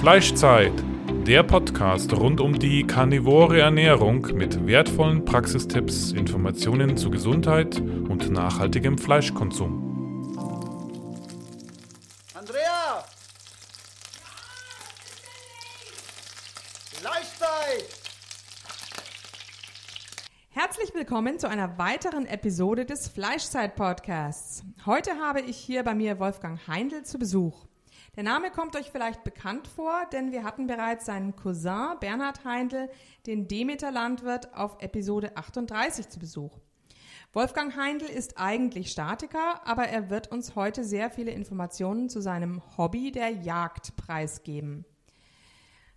Fleischzeit, der Podcast rund um die karnivore Ernährung mit wertvollen Praxistipps, Informationen zu Gesundheit und nachhaltigem Fleischkonsum. Andrea! Fleischzeit! Herzlich willkommen zu einer weiteren Episode des Fleischzeit-Podcasts. Heute habe ich hier bei mir Wolfgang Heindl zu Besuch. Der Name kommt euch vielleicht bekannt vor, denn wir hatten bereits seinen Cousin Bernhard Heindl, den Demeter-Landwirt, auf Episode 38 zu Besuch. Wolfgang Heindl ist eigentlich Statiker, aber er wird uns heute sehr viele Informationen zu seinem Hobby der Jagd preisgeben.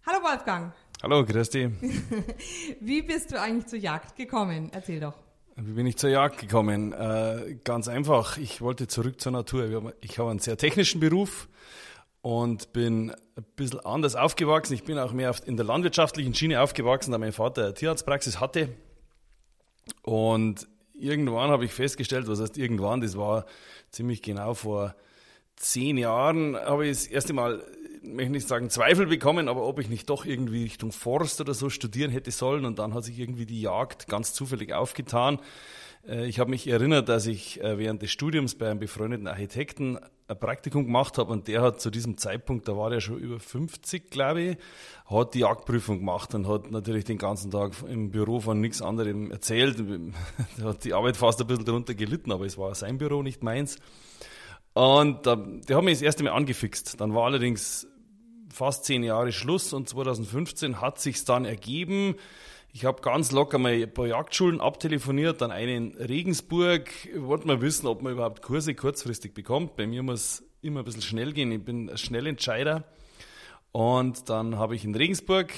Hallo Wolfgang. Hallo, Christi. Wie bist du eigentlich zur Jagd gekommen? Erzähl doch. Wie bin ich zur Jagd gekommen? Äh, ganz einfach, ich wollte zurück zur Natur. Ich habe einen sehr technischen Beruf und bin ein bisschen anders aufgewachsen. Ich bin auch mehr in der landwirtschaftlichen Schiene aufgewachsen, da mein Vater eine Tierarztpraxis hatte. Und irgendwann habe ich festgestellt, was heißt irgendwann, das war ziemlich genau vor zehn Jahren, habe ich das erste Mal, ich möchte nicht sagen Zweifel bekommen, aber ob ich nicht doch irgendwie Richtung Forst oder so studieren hätte sollen. Und dann hat sich irgendwie die Jagd ganz zufällig aufgetan. Äh, ich habe mich erinnert, dass ich äh, während des Studiums bei einem befreundeten Architekten ein Praktikum gemacht habe und der hat zu diesem Zeitpunkt, da war er schon über 50, glaube ich, hat die Jagdprüfung gemacht und hat natürlich den ganzen Tag im Büro von nichts anderem erzählt. Er hat die Arbeit fast ein bisschen darunter gelitten, aber es war sein Büro, nicht meins. Und da, der hat mich das erste Mal angefixt. Dann war allerdings fast zehn Jahre Schluss und 2015 hat sich's dann ergeben, ich habe ganz locker mal ein paar Jagdschulen abtelefoniert, dann einen in Regensburg. Wollte mal wissen, ob man überhaupt Kurse kurzfristig bekommt. Bei mir muss immer ein bisschen schnell gehen. Ich bin ein Schnellentscheider. Und dann habe ich in Regensburg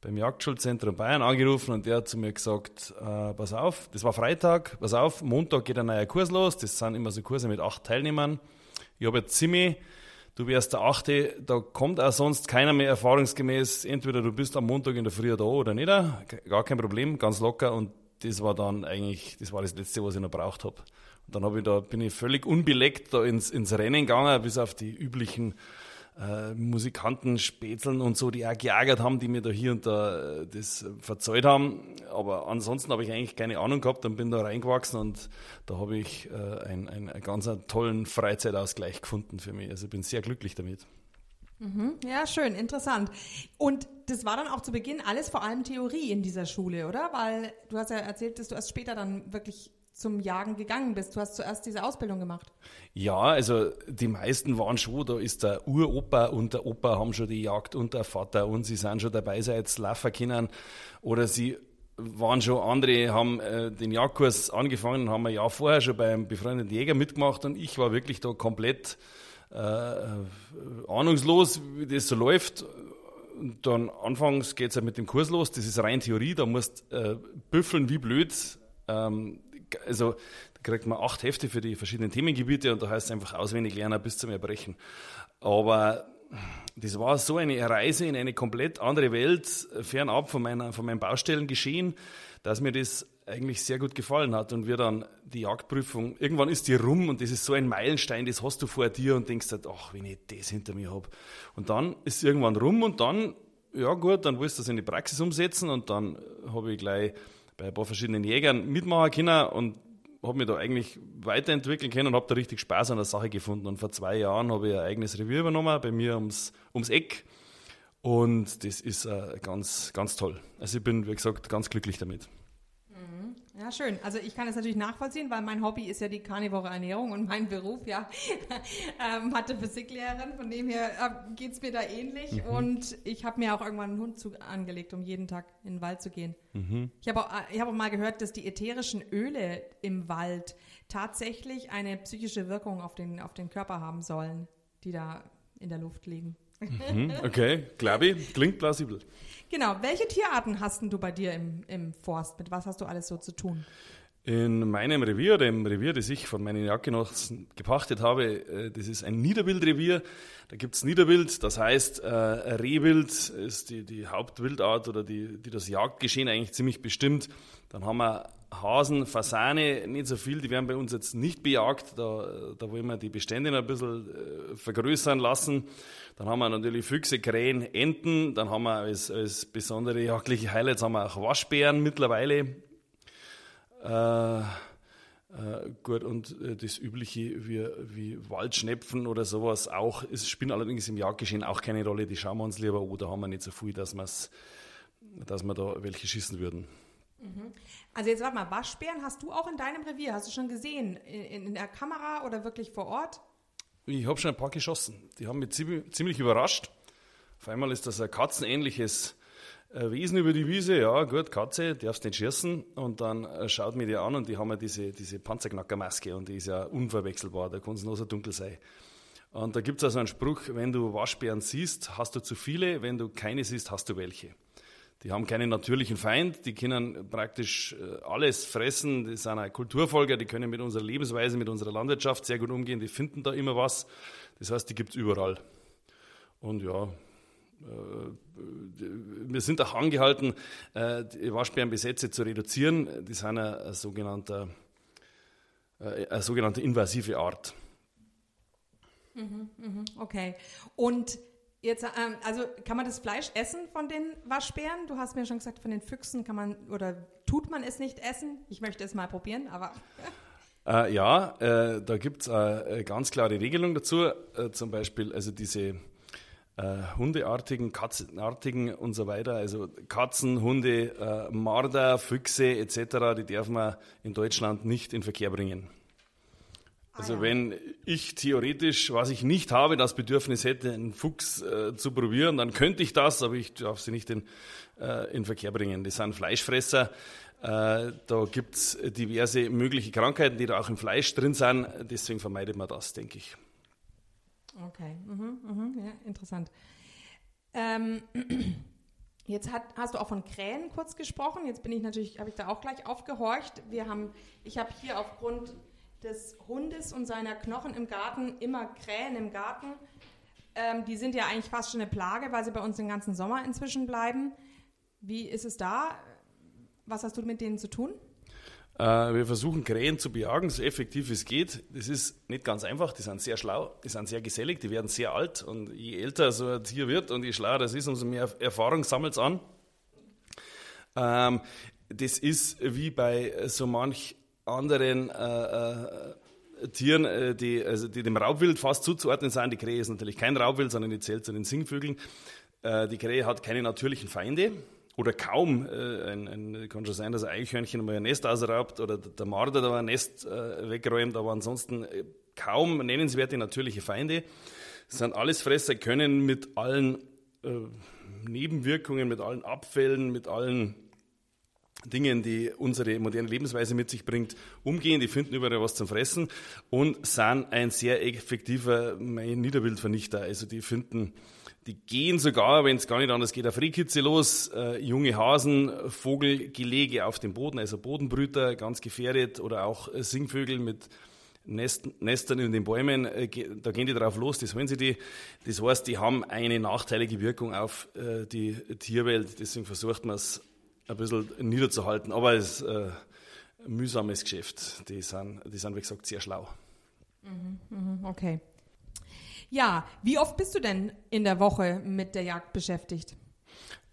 beim Jagdschulzentrum Bayern angerufen und der hat zu mir gesagt, äh, pass auf, das war Freitag, pass auf, Montag geht ein neuer Kurs los. Das sind immer so Kurse mit acht Teilnehmern. Ich habe jetzt ziemlich du wärst der Achte, da kommt auch sonst keiner mehr erfahrungsgemäß, entweder du bist am Montag in der Früh da oder nicht, gar kein Problem, ganz locker und das war dann eigentlich, das war das Letzte, was ich noch braucht habe. Und dann habe ich da, bin ich völlig unbeleckt da ins, ins Rennen gegangen, bis auf die üblichen äh, Musikanten, Spätzeln und so, die auch geärgert haben, die mir da hier und da äh, das verzeiht haben. Aber ansonsten habe ich eigentlich keine Ahnung gehabt und bin da reingewachsen und da habe ich äh, einen, einen ganz tollen Freizeitausgleich gefunden für mich. Also ich bin sehr glücklich damit. Mhm. Ja, schön, interessant. Und das war dann auch zu Beginn alles vor allem Theorie in dieser Schule, oder? Weil du hast ja erzählt, dass du erst später dann wirklich zum Jagen gegangen bist. Du hast zuerst diese Ausbildung gemacht. Ja, also die meisten waren schon, da ist der Uropa und der Opa haben schon die Jagd und der Vater und sie sind schon dabei, seit laufen können. Oder sie waren schon andere, haben äh, den Jagdkurs angefangen, haben ein Jahr vorher schon beim befreundeten Jäger mitgemacht und ich war wirklich da komplett äh, ahnungslos, wie das so läuft. Dann anfangs geht es ja mit dem Kurs los, das ist rein Theorie, da musst äh, büffeln wie blöd. Ähm, also da kriegt man acht Hefte für die verschiedenen Themengebiete und da heißt es einfach auswendig lernen bis zum Erbrechen. Aber das war so eine Reise in eine komplett andere Welt, fernab von, meiner, von meinen Baustellen geschehen, dass mir das eigentlich sehr gut gefallen hat. Und wir dann die Jagdprüfung, irgendwann ist die rum und das ist so ein Meilenstein, das hast du vor dir und denkst halt, ach, wenn ich das hinter mir habe. Und dann ist irgendwann rum und dann, ja gut, dann willst du das in die Praxis umsetzen und dann habe ich gleich bei ein paar verschiedenen Jägern mitmachen können und habe mich da eigentlich weiterentwickeln können und habe da richtig Spaß an der Sache gefunden. Und vor zwei Jahren habe ich ein eigenes Revier übernommen, bei mir ums, ums Eck. Und das ist äh, ganz, ganz toll. Also ich bin, wie gesagt, ganz glücklich damit. Ja, schön. Also ich kann es natürlich nachvollziehen, weil mein Hobby ist ja die karnivore Ernährung und mein Beruf, ja, ähm, Mathe-Physiklehrerin. Von dem her äh, geht es mir da ähnlich. Mhm. Und ich habe mir auch irgendwann einen Hund zu, angelegt, um jeden Tag in den Wald zu gehen. Mhm. Ich habe auch, äh, hab auch mal gehört, dass die ätherischen Öle im Wald tatsächlich eine psychische Wirkung auf den, auf den Körper haben sollen, die da in der Luft liegen. Mhm, okay, glaube ich, klingt plausibel. Genau, welche Tierarten hast du bei dir im, im Forst? Mit was hast du alles so zu tun? In meinem Revier, dem Revier, das ich von meinen Jagdgenossen gepachtet habe, äh, das ist ein Niederwildrevier. Da gibt es Niederwild, das heißt, äh, Rehwild ist die, die Hauptwildart oder die, die das Jagdgeschehen eigentlich ziemlich bestimmt. Dann haben wir Hasen, Fasane nicht so viel, die werden bei uns jetzt nicht bejagt. Da, da wollen wir die Bestände noch ein bisschen äh, vergrößern lassen. Dann haben wir natürlich Füchse, Krähen, Enten. Dann haben wir als, als besondere jagdliche Highlights haben wir auch Waschbären mittlerweile. Äh, äh, gut, und äh, das Übliche wie, wie Waldschnepfen oder sowas auch, es spielen allerdings im Jagdgeschehen auch keine Rolle, die schauen wir uns lieber an, da haben wir nicht so viel, dass, dass wir da welche schießen würden. Mhm. Also jetzt warte mal, Waschbären hast du auch in deinem Revier, hast du schon gesehen, in, in der Kamera oder wirklich vor Ort? Ich habe schon ein paar geschossen, die haben mich ziemlich, überrascht. Auf einmal ist das ein katzenähnliches äh, Wesen über die Wiese, ja gut, Katze, darfst nicht schießen. Und dann äh, schaut mir die an und die haben ja diese, diese Panzerknackermaske und die ist ja unverwechselbar, da kann es nur so dunkel sein. Und da gibt es also einen Spruch, wenn du Waschbären siehst, hast du zu viele, wenn du keine siehst, hast du welche. Die haben keinen natürlichen Feind, die können praktisch äh, alles fressen, die sind ein Kulturfolger, die können mit unserer Lebensweise, mit unserer Landwirtschaft sehr gut umgehen, die finden da immer was. Das heißt, die gibt es überall. Und ja, äh, wir sind auch angehalten, äh, die Waschbärenbesätze zu reduzieren. Die sind eine, sogenannte, eine sogenannte invasive Art. Mhm, mhm, okay. Und jetzt, ähm, also kann man das Fleisch essen von den Waschbären? Du hast mir schon gesagt, von den Füchsen kann man oder tut man es nicht essen? Ich möchte es mal probieren, aber. Äh, ja, äh, da gibt es eine ganz klare Regelung dazu. Äh, zum Beispiel, also diese äh, Hundeartigen, Katzenartigen und so weiter. Also Katzen, Hunde, äh, Marder, Füchse etc., die darf man in Deutschland nicht in Verkehr bringen. Also ah, ja. wenn ich theoretisch, was ich nicht habe, das Bedürfnis hätte, einen Fuchs äh, zu probieren, dann könnte ich das, aber ich darf sie nicht in, äh, in Verkehr bringen. Das sind Fleischfresser. Äh, da gibt's diverse mögliche Krankheiten, die da auch im Fleisch drin sind. Deswegen vermeidet man das, denke ich. Okay, mhm, mhm, ja, interessant. Ähm, jetzt hat, hast du auch von Krähen kurz gesprochen. Jetzt bin ich natürlich, habe ich da auch gleich aufgehorcht. Wir haben, ich habe hier aufgrund des Hundes und seiner Knochen im Garten immer Krähen im Garten. Ähm, die sind ja eigentlich fast schon eine Plage, weil sie bei uns den ganzen Sommer inzwischen bleiben. Wie ist es da? Was hast du mit denen zu tun? Äh, wir versuchen Krähen zu bejagen, so effektiv es geht. Das ist nicht ganz einfach, die sind sehr schlau, die sind sehr gesellig, die werden sehr alt und je älter so ein Tier wird und je schlauer das ist, umso mehr Erfahrung sammelt es an. Ähm, das ist wie bei so manch anderen äh, äh, Tieren, äh, die, also die dem Raubwild fast zuzuordnen sind. Die Krähe ist natürlich kein Raubwild, sondern die zählt zu den Singvögeln. Äh, die Krähe hat keine natürlichen Feinde oder kaum, äh, ein, ein, kann schon sein, dass ein Eichhörnchen mal ein Nest ausraubt oder der Marder da ein Nest äh, wegräumt, aber ansonsten kaum nennenswerte natürliche Feinde. Das sind alles Fresser, können mit allen Nebenwirkungen, mit allen Abfällen, mit allen Dingen, die unsere moderne Lebensweise mit sich bringt, umgehen. Die finden überall was zum Fressen und sind ein sehr effektiver Niederwildvernichter. Also die finden die gehen sogar, wenn es gar nicht anders geht, auf Rehkitze los. Äh, junge Hasen, Vogelgelege auf dem Boden, also Bodenbrüter, ganz gefährdet. Oder auch Singvögel mit Nest, Nestern in den Bäumen. Äh, da gehen die drauf los, das wollen sie die. Das heißt, die haben eine nachteilige Wirkung auf äh, die Tierwelt. Deswegen versucht man es ein bisschen niederzuhalten. Aber es ist äh, ein mühsames Geschäft. Die sind, die sind, wie gesagt, sehr schlau. Mhm, mhm okay. Ja, wie oft bist du denn in der Woche mit der Jagd beschäftigt?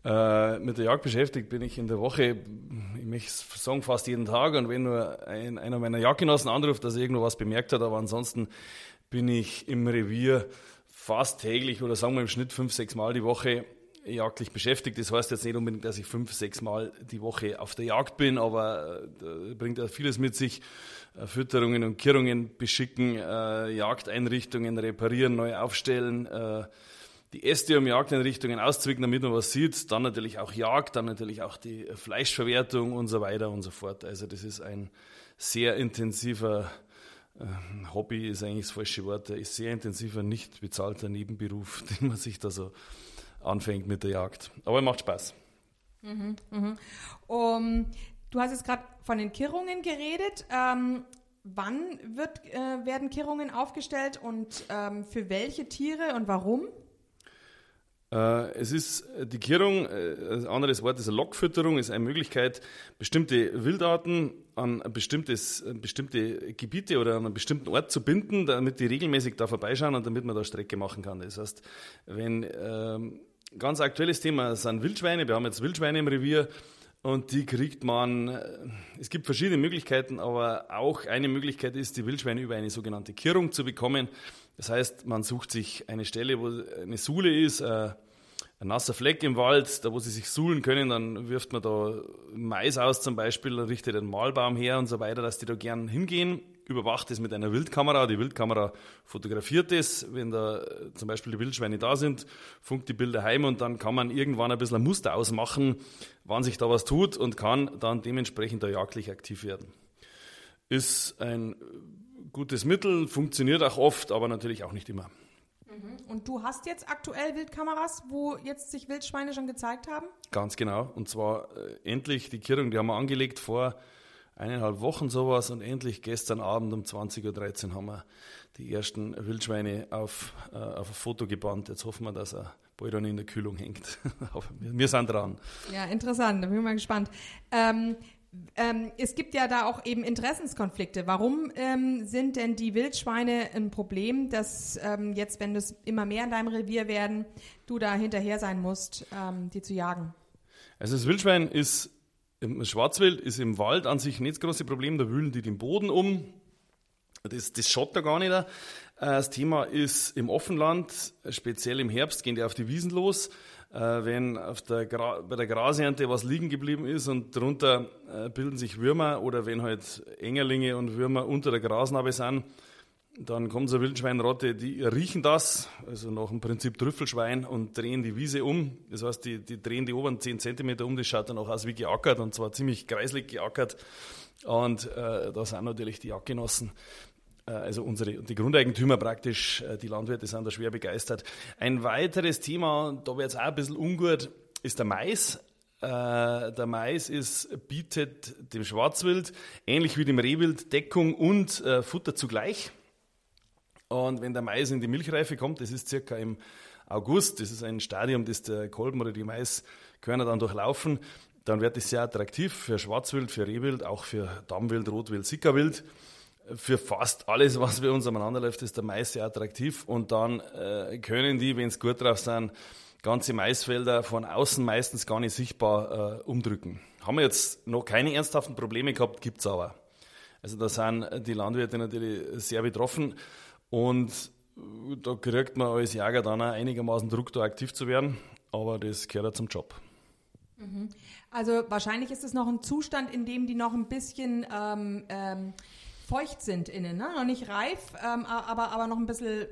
Äh, mit der Jagd beschäftigt bin ich in der Woche, ich möchte sagen, fast jeden Tag. Und wenn nur ein, einer meiner Jagdgenossen anruft, dass er irgendwo was bemerkt hat, aber ansonsten bin ich im Revier fast täglich oder sagen wir im Schnitt fünf, sechs Mal die Woche jagdlich beschäftigt. Das heißt jetzt nicht unbedingt, dass ich fünf, sechs Mal die Woche auf der Jagd bin, aber äh, bringt ja vieles mit sich. Äh, Fütterungen und Kirrungen beschicken, äh, Jagdeinrichtungen reparieren, neu aufstellen, äh, die Äste um Jagdeinrichtungen auszwicken, damit man was sieht. Dann natürlich auch Jagd, dann natürlich auch die Fleischverwertung und so weiter und so fort. Also das ist ein sehr intensiver äh, Hobby ist eigentlich das falsche Wort, ist sehr intensiver, nicht bezahlter Nebenberuf, den man sich da so anfängt mit der Jagd. Aber macht Spaß. Mhm, mh. um, du hast jetzt gerade von den Kirrungen geredet. Ähm, wann wird, äh, werden Kirrungen aufgestellt und ähm, für welche Tiere und warum? Äh, es ist die Kehrung, äh, ein anderes Wort ist eine Lockfütterung, ist eine Möglichkeit, bestimmte Wildarten an bestimmtes, bestimmte Gebiete oder an einen bestimmten Ort zu binden, damit die regelmäßig da vorbeischauen und damit man da Strecke machen kann. Das heißt, wenn ähm, ganz aktuelles Thema sind Wildschweine, wir haben jetzt Wildschweine im Revier, und die kriegt man, äh, es gibt verschiedene Möglichkeiten, aber auch eine Möglichkeit ist, die Wildschweine über eine sogenannte Kirrung zu bekommen. Das heißt, man sucht sich eine Stelle, wo eine Sule ist, äh, ein nasser Fleck im Wald, da wo sie sich suhlen können, dann wirft man da Mais aus zum Beispiel, richtet einen Mahlbaum her und so weiter, dass die da gern hingehen überwacht es mit einer Wildkamera. Die Wildkamera fotografiert es, wenn da äh, zum Beispiel die Wildschweine da sind, funkt die Bilder heim und dann kann man irgendwann ein bisschen ein Muster ausmachen, wann sich da was tut und kann dann dementsprechend da jagdlich aktiv werden. Ist ein gutes Mittel, funktioniert auch oft, aber natürlich auch nicht immer. Mhm. Und du hast jetzt aktuell Wildkameras, wo jetzt sich Wildschweine schon gezeigt haben? Ganz genau. Und zwar äh, endlich die Kirrung, die haben wir angelegt vor eineinhalb Wochen sowas und endlich gestern Abend um 20.13 Uhr haben wir die ersten Wildschweine auf, äh, auf ein Foto gebannt. Jetzt hoffen wir, dass er bald dann in der Kühlung hängt. Wir, sind dran. Ja, interessant, da bin ich mal gespannt. Ähm, ähm, es gibt ja da auch eben Interessenskonflikte. Warum ähm, sind denn die Wildschweine ein Problem, dass ähm, jetzt, wenn es immer mehr in deinem Revier werden, du da hinterher sein musst, ähm, die zu jagen? Also das Wildschwein ist im Schwarzwild ist im Wald an sich nicht das große Problem, da wühlen die den Boden um. Das, das schaut da gar nicht. Äh, das Thema ist im Offenland, speziell im Herbst, gehen die auf die Wiesen los. Äh, wenn der bei der Grasernte was liegen geblieben ist und darunter äh, bilden sich Würmer oder wenn halt Engerlinge und Würmer unter der Grasnarbe sind, dann kommt so eine Wildschweinrotte, die riechen das, also nach dem Prinzip Trüffelschwein und drehen die Wiese um. Das heißt, die, die drehen die oberen 10 cm um, das schaut dann auch aus wie geackert und zwar ziemlich kreislig geackert. Und äh, da sind natürlich die Jagdgenossen, äh, also unsere, die Grundeigentümer praktisch, äh, die Landwirte sind da schwer begeistert. Ein weiteres Thema, da wird es auch ein bisschen ungut, ist der Mais. Äh, der Mais ist, bietet dem Schwarzwild, ähnlich wie dem Rehwild, Deckung und äh, Futter zugleich. Und wenn der Mais in die Milchreife kommt, das ist circa im August, das ist ein Stadium, das der Kolben oder die Maiskörner dann durchlaufen, dann wird es sehr attraktiv für Schwarzwild, für Rehwild, auch für Dammwild, Rotwild, Sickerwild. Für fast alles, was bei uns aneinander läuft, ist der Mais sehr attraktiv. Und dann äh, können die, wenn es gut drauf sind, ganze Maisfelder von außen meistens gar nicht sichtbar äh, umdrücken. Haben wir jetzt noch keine ernsthaften Probleme gehabt, gibt es aber. Also da sind die Landwirte natürlich sehr betroffen. Und da kriegt man als Jäger dann auch einigermaßen Druck, da aktiv zu werden. Aber das gehört ja zum Job. Mhm. Also wahrscheinlich ist es noch ein Zustand, in dem die noch ein bisschen ähm, ähm, feucht sind innen, ne? noch nicht reif, ähm, aber, aber noch ein bisschen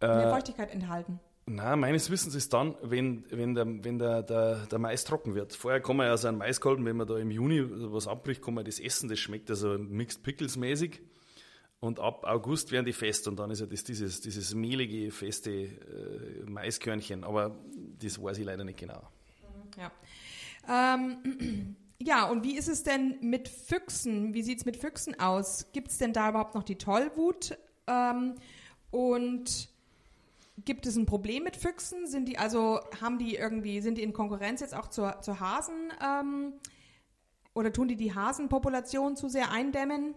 mehr äh, Feuchtigkeit enthalten. Na, meines Wissens ist dann, wenn, wenn, der, wenn der, der, der Mais trocken wird. Vorher kann man ja so einen Maiskolben, wenn man da im Juni was abbricht, kann man das essen, das schmeckt also Mixed Pickles mäßig. Und ab August werden die fest und dann ist ja das, dieses, dieses mehlige, feste äh, Maiskörnchen. Aber das weiß ich leider nicht genau. Ja. Ähm, ja, und wie ist es denn mit Füchsen? Wie sieht es mit Füchsen aus? Gibt es denn da überhaupt noch die Tollwut? Ähm, und gibt es ein Problem mit Füchsen? Sind die also, haben die irgendwie, sind die in Konkurrenz jetzt auch zur, zur Hasen? Ähm, oder tun die die Hasenpopulation zu sehr eindämmen?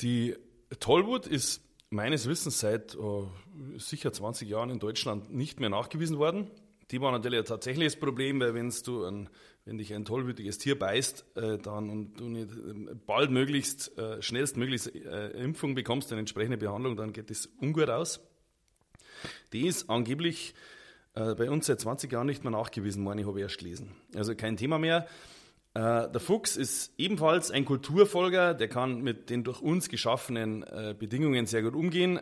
Die Tollwut ist meines Wissens seit oh, sicher 20 Jahren in Deutschland nicht mehr nachgewiesen worden. Die war natürlich ein tatsächliches Problem, weil wenn's du ein, wenn dich ein tollwütiges Tier beißt, äh, dann und du nicht äh, bald möglichst, äh, schnellstmöglichst äh, Impfung bekommst, eine entsprechende Behandlung, dann geht das ungut aus. Die ist angeblich äh, bei uns seit 20 Jahren nicht mehr nachgewiesen worden, ich habe erst gelesen. Also kein Thema mehr. Äh, der Fuchs ist ebenfalls ein Kulturfolger, der kann mit den durch uns geschaffenen äh, Bedingungen sehr gut umgehen.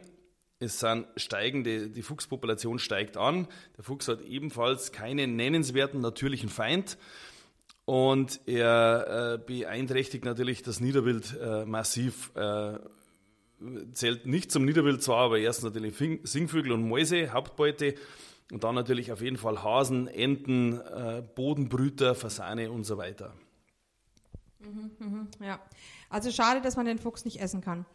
Es sind steigende, die Fuchspopulation steigt an. Der Fuchs hat ebenfalls keinen nennenswerten natürlichen Feind. Und er äh, beeinträchtigt natürlich das Niederwild äh, massiv. Äh, zählt nicht zum Niederwild zwar, aber erst natürlich Singvögel und Mäuse, Hauptbeute. Und dann natürlich auf jeden Fall Hasen, Enten, äh, Bodenbrüter, Fasane und so weiter. Ja, also schade, dass man den Fuchs nicht essen kann.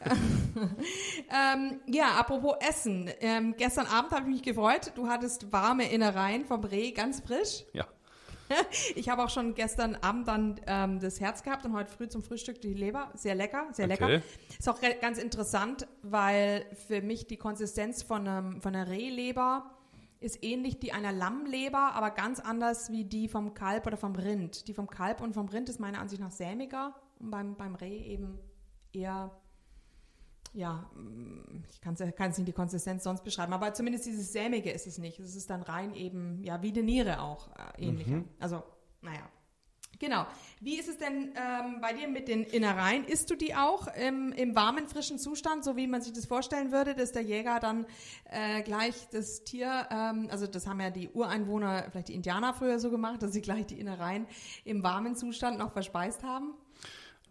ähm, ja, apropos Essen. Ähm, gestern Abend habe ich mich gefreut. Du hattest warme Innereien vom Reh, ganz frisch. Ja. Ich habe auch schon gestern Abend dann ähm, das Herz gehabt und heute früh zum Frühstück die Leber. Sehr lecker, sehr Okay. lecker. Ist auch ganz interessant, weil für mich die Konsistenz von, einem, von einer Rehleber ist ähnlich die einer Lammleber, aber ganz anders wie die vom Kalb oder vom Rind. Die vom Kalb und vom Rind ist meiner Ansicht nach sämiger und beim, beim Reh eben eher, ja, mm, ich kann es nicht die Konsistenz sonst beschreiben, aber zumindest dieses sämige ist es nicht. Es ist dann rein eben, ja, wie eine Niere auch äh, ähnlicher. Also, naja. Genau. Wie ist es denn ähm, bei dir mit den Innereien? Isst du die auch im, im warmen, frischen Zustand, so wie man sich das vorstellen würde, dass der Jäger dann äh, gleich das Tier, ähm, also das haben ja die Ureinwohner, vielleicht die Indianer früher so gemacht, dass sie gleich die Innereien im warmen Zustand noch verspeist haben?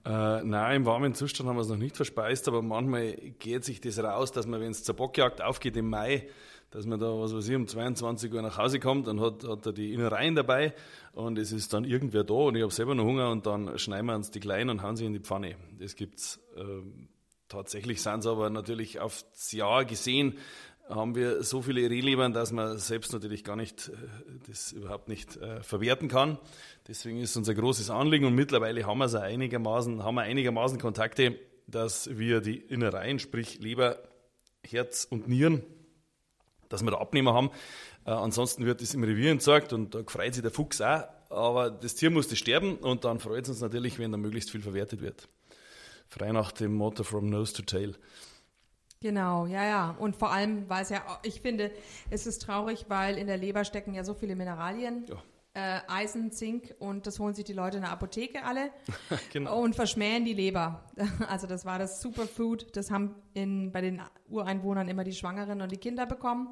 Äh, nein, im warmen Zustand haben wir es noch nicht verspeist, aber manchmal geht sich das raus, dass man, wenn es zur Bockjagd aufgeht im Mai, dass man da, was weiß ich, um 22 Uhr nach Hause kommt und hat, hat er die Innereien dabei und es ist dann irgendwer da und ich habe selber noch Hunger und dann schneiden wir uns die kleinen und hauen sie in die Pfanne. Das gibt's. Ähm, tatsächlich sind es aber natürlich aufs Jahr gesehen, haben wir so viele Rehlebern, dass man selbst natürlich gar nicht, äh, das überhaupt nicht äh, verwerten kann. Deswegen ist unser großes Anliegen und mittlerweile haben wir auch einigermaßen, haben wir einigermaßen Kontakte, dass wir die Innereien, sprich Leber, Herz und Nieren, dass wir da Abnehmer haben. Äh, ansonsten wird es im Revier entsorgt und da freut sich der Fuchs auch. Aber das Tier musste sterben und dann freut es uns natürlich, wenn da möglichst viel verwertet wird. Frei nach dem Motto from nose to tail. Genau, ja, ja. Und vor allem, weil es ja, ich finde, es ist traurig, weil in der Leber stecken ja so viele Mineralien. Ja. Äh, Eisen, Zink und das holen sich die Leute in der Apotheke alle Genau. und verschmähen die Leber. Also das war das Superfood, das haben in, bei den Ureinwohnern immer die Schwangeren und die Kinder bekommen,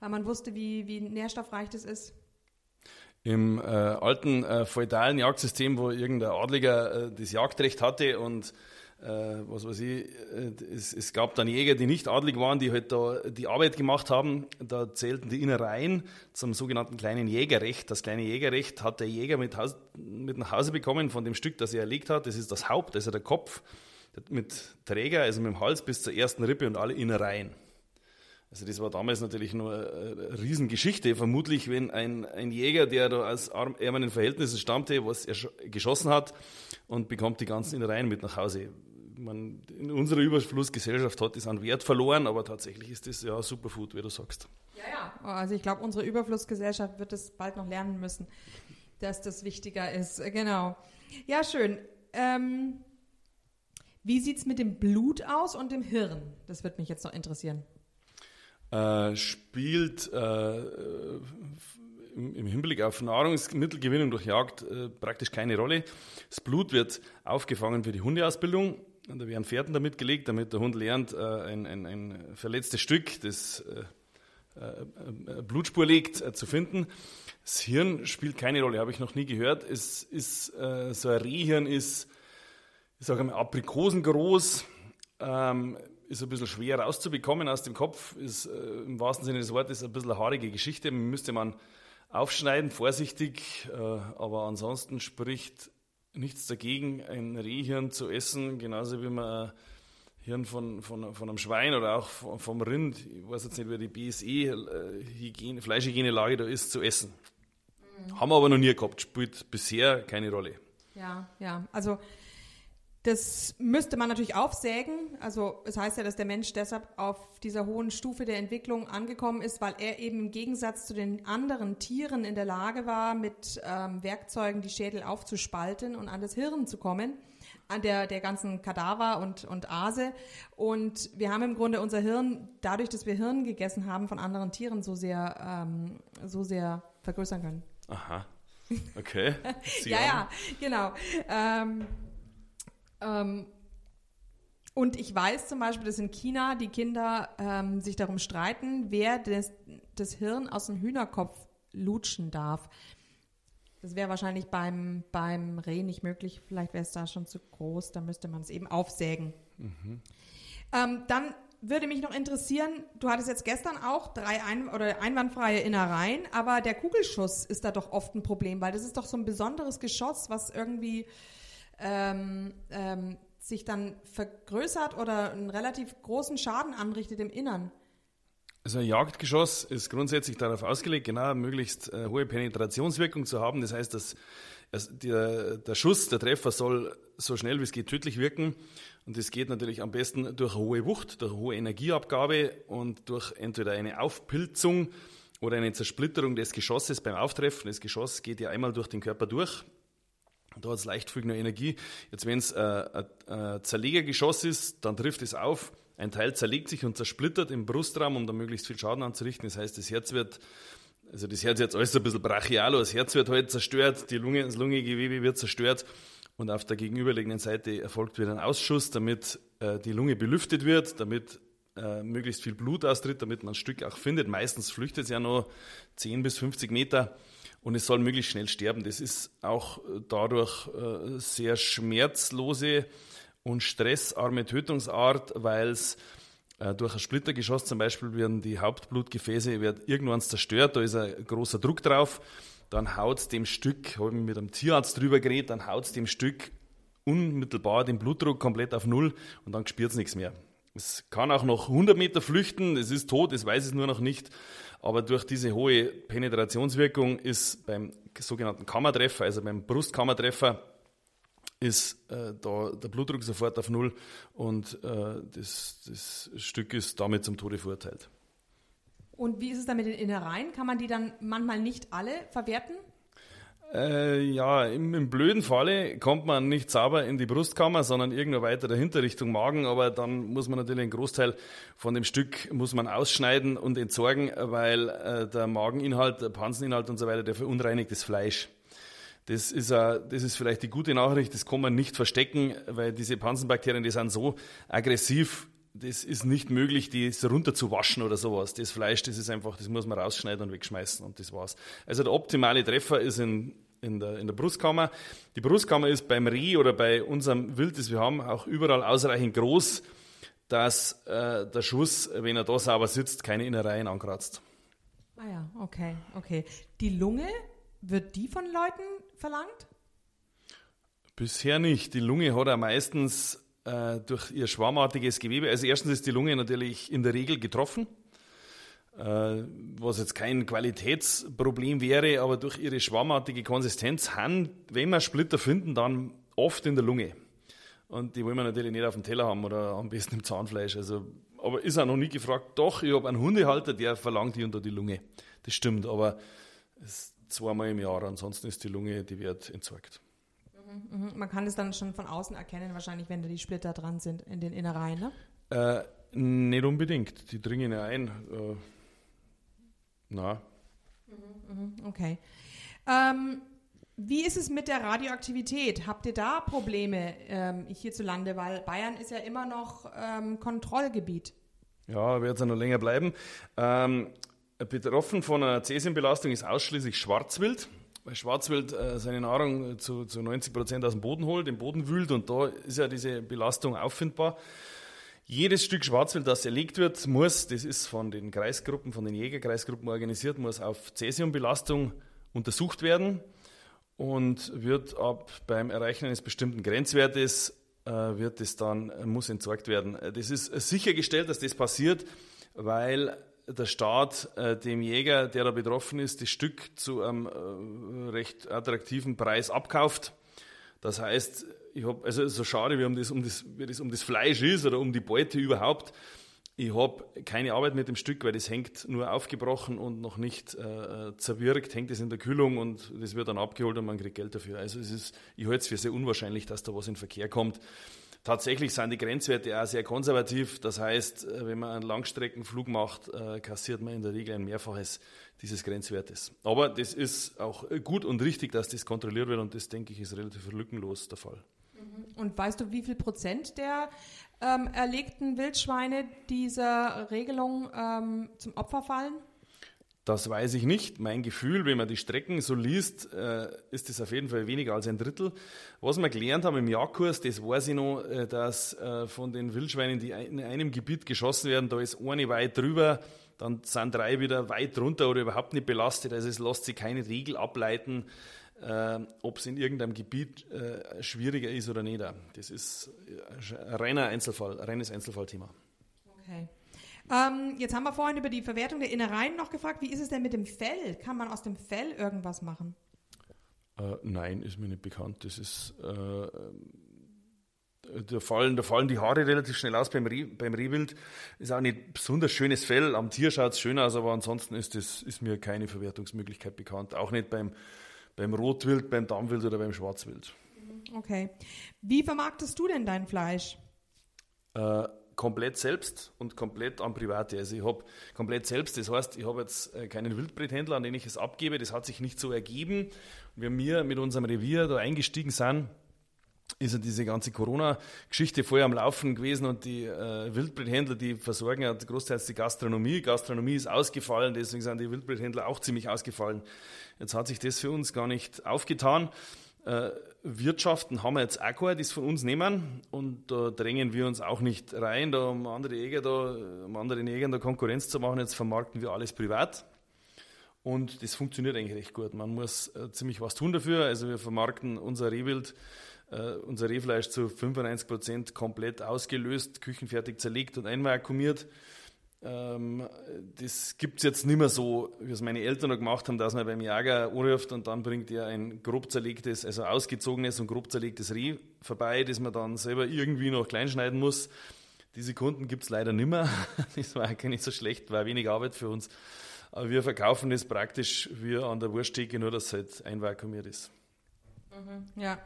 weil man wusste, wie, wie nährstoffreich das ist. Im äh, alten äh, feudalen Jagdsystem, wo irgendein Adliger äh, das Jagdrecht hatte und was weiß ich, äh, es, es gab dann Jäger, die nicht adlig waren, die halt da die Arbeit gemacht haben. Da zählten die Innereien zum sogenannten kleinen Jägerrecht. Das kleine Jägerrecht hat der Jäger mit, Haus, mit nach Hause bekommen von dem Stück, das er erlegt hat. Das ist das Haupt, also der Kopf mit Träger, also mit dem Hals bis zur ersten Rippe und alle Innereien. Also das war damals natürlich nur eine Riesengeschichte. Vermutlich, wenn ein, ein Jäger, der da aus ärmeren Verhältnissen stammte, was er sch- geschossen hat und bekommt die ganzen Innereien mit nach Hause. Man, in unserer Überflussgesellschaft hat das an Wert verloren, aber tatsächlich ist das ja Superfood, wie du sagst. Ja, ja. Also ich glaube, unsere Überflussgesellschaft wird es bald noch lernen müssen, dass das wichtiger ist. Genau. Ja, schön. Ähm, wie sieht's mit dem Blut aus und dem Hirn? Das wird mich jetzt noch interessieren. Äh, spielt äh, im, im Hinblick auf Nahrungsmittelgewinnung durch Jagd äh, praktisch keine Rolle. Das Blut wird aufgefangen für die Hundeausbildung. Und da werden Fährten damit gelegt, damit der Hund lernt, äh, ein, ein, ein verletztes Stück, das äh, äh, äh, Blutspur legt, äh, zu finden. Das Hirn spielt keine Rolle, habe ich noch nie gehört. Es ist so ein Rehhirn ist, ich sage mal, aprikosengroß, ähm, ist ein bisschen schwer rauszubekommen aus dem Kopf, ist äh, im wahrsten Sinne des Wortes ein bisschen eine haarige Geschichte. Müsste man aufschneiden, vorsichtig, äh, aber ansonsten spricht nichts dagegen, ein Rehhirn zu essen, genauso wie man ein Hirn von, von, von einem Schwein oder auch vom, Rind, ich weiß jetzt nicht, wie die BSE-Hygiene, Fleischhygienelage da ist, zu essen. Haben wir aber noch nie gehabt, spielt bisher keine Rolle. Ja, ja. Also das müsste man natürlich aufsägen. Also es heißt ja, dass der Mensch deshalb auf dieser hohen Stufe der Entwicklung angekommen ist, weil er eben im Gegensatz zu den anderen Tieren in der Lage war, mit ähm, Werkzeugen die Schädel aufzuspalten und an das Hirn zu kommen, an der, der ganzen Kadaver und, und Aase. Und wir haben im Grunde unser Hirn, dadurch, dass wir Hirn gegessen haben, von anderen Tieren so sehr, ähm, so sehr vergrößern können. Aha. Okay. Ja, ja, genau. Ähm, ähm, und ich weiß zum Beispiel, dass in China die Kinder ähm, sich darum streiten, wer das, das Hirn aus dem Hühnerkopf lutschen darf. Das wäre wahrscheinlich beim, beim Reh nicht möglich. Vielleicht wäre es da schon zu groß. Da müsste man es eben aufsägen. Ähm, dann würde mich noch interessieren, du hattest jetzt gestern auch drei ein oder einwandfreie Innereien, aber der Kugelschuss ist da doch oft ein Problem, weil das ist doch so ein besonderes Geschoss, was irgendwie ähm, ähm, sich dann vergrößert oder einen relativ großen Schaden anrichtet im Innern. Also ein Jagdgeschoss ist grundsätzlich darauf ausgelegt, genau möglichst äh, hohe Penetrationswirkung zu haben. Das heißt, dass also der, der Schuss, der Treffer soll so schnell wie es geht tödlich wirken. Und das geht natürlich am besten durch hohe Wucht, durch hohe Energieabgabe und durch entweder eine Aufpilzung oder eine Zersplitterung des Geschosses beim Auftreffen. Das Geschoss geht ja einmal durch den Körper durch. Da hat es leicht viel Energie. Jetzt, wenn es äh, ein, ein Zerlegergeschoss ist, dann trifft es auf. Ein Teil zerlegt sich und zersplittert im Brustraum, um da möglichst viel Schaden anzurichten. Das heißt, das Herz wird, also das Herz jetzt alles ein bisschen brachial, das Herz wird halt zerstört, die Lunge, das Lungengewebe wird zerstört und auf der gegenüberliegenden Seite erfolgt wieder ein Ausschuss, damit äh, die Lunge belüftet wird, damit äh, möglichst viel Blut austritt, damit man ein Stück auch findet. Meistens flüchtet es ja nur 10 bis 50 Meter und es soll möglichst schnell sterben. Das ist auch äh, dadurch äh, sehr schmerzlose und stressarme Tötungsart, weil es äh, durch ein Splittergeschoss zum Beispiel werden die Hauptblutgefäße wird irgendwann zerstört, da ist ein großer Druck drauf, dann haut es dem Stück, habe ich mit einem Tierarzt drüber geredet, dann haut es dem Stück unmittelbar den Blutdruck komplett auf Null und dann spürt es nichts mehr. Es kann auch noch 100 Meter flüchten, es ist tot, es weiß es nur noch nicht. Aber durch diese hohe Penetrationswirkung ist beim sogenannten Kammertreffer, also beim Brustkammertreffer, ist äh, da der Blutdruck sofort auf Null und äh, das, das Stück ist damit zum Tode verurteilt. Und wie ist es dann mit den Innereien? Kann man die dann manchmal nicht alle verwerten? Äh, ja, im, im, blöden Falle kommt man nicht sauber in die Brustkammer, sondern irgendwo weiter dahinter Richtung Magen. Aber dann muss man natürlich einen Großteil von dem Stück muss man ausschneiden und entsorgen, weil äh, der Mageninhalt, der Panseninhalt und so weiter, der verunreinigt das Fleisch. Das ist, uh, das ist vielleicht die gute Nachricht, das kann man nicht verstecken, weil diese Pansenbakterien, die sind so aggressiv, das ist nicht möglich, die runter zu waschen oder sowas. Das Fleisch, das ist einfach, das muss man rausschneiden und wegschmeißen und das war's. Also der optimale Treffer ist in, in, der, in der Brustkammer. Die Brustkammer ist beim Reh oder bei unserem Wild, das wir haben, auch überall ausreichend groß, dass äh, der Schuss, wenn er da sauber sitzt, keine Innereien ankratzt. Ah ja, okay, okay. Die Lunge, wird die von Leuten verlangt? Bisher nicht. Die Lunge hat er meistens äh, durch ihr schwarmartiges Gewebe. Also erstens ist die Lunge natürlich in der Regel getroffen, äh, was jetzt kein Qualitätsproblem wäre, aber durch ihre schwarmartige Konsistenz haben, wenn wir Splitter finden, dann oft in der Lunge. Und die wollen wir natürlich nicht auf dem Teller haben oder am besten im Zahnfleisch. Also, aber ist auch noch nie gefragt. Doch, ich habe einen Hundehalter, der verlangt hier unter die Lunge. Das stimmt, aber es zweimal im Jahr. Ansonsten ist die Lunge, die wird entsorgt. Mhm, mhm. Man kann es dann schon von außen erkennen, wahrscheinlich, wenn da die Splitter dran sind in den Innereien, ne? Äh, nicht unbedingt. Die dringen ja ein. Äh, na. Mhm, okay. Ähm, wie ist es mit der Radioaktivität? Habt ihr da Probleme ähm, hierzulande? Weil Bayern ist ja immer noch ähm, Kontrollgebiet. Ja, wird es ja noch länger bleiben. Ähm, betroffen von einer Cäsiumbelastung ist ausschließlich Schwarzwild weil Schwarzwild äh, seine Nahrung zu, zu 90 Prozent aus dem Boden holt, den Boden wühlt und da ist ja diese Belastung auffindbar. Jedes Stück Schwarzwild, das erlegt wird, muss, das ist von den Kreisgruppen, von den Jägerkreisgruppen organisiert, muss auf Cäsiumbelastung untersucht werden und wird ab beim Erreichen eines bestimmten Grenzwertes äh, wird es dann muss entsorgt werden. Das ist sichergestellt, dass das passiert, weil der Staat äh, dem Jäger, der da betroffen ist, das Stück zu einem äh, recht attraktiven Preis abkauft. Das heißt, ich habe, also so schade, wie, um das, um das, wie das um das Fleisch ist oder um die Beute überhaupt, ich habe keine Arbeit mit dem Stück, weil das hängt nur aufgebrochen und noch nicht äh, zerwirkt, hängt es in der Kühlung und das wird dann abgeholt und man kriegt Geld dafür. Also es ist, ich halte es für sehr unwahrscheinlich, dass da was in Verkehr kommt. Tatsächlich sind die Grenzwerte auch sehr konservativ. Das heißt, äh, wenn man einen Langstreckenflug macht, äh, kassiert man in der Regel ein Mehrfaches dieses Grenzwertes. Aber das ist auch gut und richtig, dass das kontrolliert wird und das, denke ich, ist relativ lückenlos der Fall. Mhm. Und weißt du, wie viel Prozent der ähm, erlegten Wildschweine dieser Regelung ähm, zum Opfer fallen? Das weiß ich nicht. Mein Gefühl, wenn man die Strecken so liest, äh, ist es auf jeden Fall weniger als ein Drittel. Was wir gelernt haben im Jagdkurs, das weiß ich noch, äh, dass äh, von den Wildschweinen, die in einem Gebiet geschossen werden, da ist eine weit drüber, dann sind drei wieder weit drunter oder überhaupt nicht belastet. Also es lässt sich keine Regel ableiten, ob es in irgendeinem Gebiet schwieriger ist oder nicht. Das ist ein reiner Einzelfall, ein reines Einzelfallthema. Okay. Ähm, jetzt haben wir vorhin über die Verwertung der Innereien noch gefragt. Wie ist es denn mit dem Fell? Kann man aus dem Fell irgendwas machen? Äh, nein, ist mir nicht bekannt. Das ist äh, da fallen, da fallen die Haare relativ schnell aus beim, Re, beim Rehwild. Ist auch nicht besonders schönes Fell. Am Tier schaut es schön aus, aber ansonsten ist, das, ist mir keine Verwertungsmöglichkeit bekannt. Auch nicht beim, beim Rotwild, beim Dammwild oder beim Schwarzwild. Okay. Wie vermarktest du denn dein Fleisch? Äh, komplett selbst und komplett an Private. Also ich habe komplett selbst, das heißt, ich habe jetzt äh, keinen Wildbrethändler, an den ich es abgebe. Das hat sich nicht so ergeben. Wenn wir mit unserem Revier da eingestiegen sind, ist ja diese ganze Corona-Geschichte vorher am Laufen gewesen und die äh, Wildbrethändler, die versorgen ja großteils die Gastronomie. Gastronomie ist ausgefallen, deswegen sind die Wildbrethändler auch ziemlich ausgefallen. Jetzt hat sich das für uns gar nicht aufgetan. Äh, Wirtschaften haben wir jetzt auch keine, es von uns nehmen und da drängen wir uns auch nicht rein, da um andere Jäger da, um anderen Jägern da Konkurrenz zu machen. Jetzt vermarkten wir alles privat. Und das funktioniert eigentlich recht gut. Man muss äh, ziemlich was tun dafür. Also wir vermarkten unser Rehwild äh, unser Rehfleisch zu 95 Prozent komplett ausgelöst, küchenfertig zerlegt und einvakuumiert. Ähm, das gibt es jetzt nicht mehr so, wie es meine Eltern noch gemacht haben, dass man beim Jager anruft und dann bringt er ein grob zerlegtes, also ausgezogenes und grob zerlegtes Reh vorbei, das man dann selber irgendwie noch kleinschneiden muss. Diese Kunden gibt es leider nicht mehr. Das war eigentlich nicht so schlecht, war wenig Arbeit für uns. Aber wir verkaufen das praktisch wie an der Wursttheke, nur dass es halt einvakuumiert ist. Mhm, ja.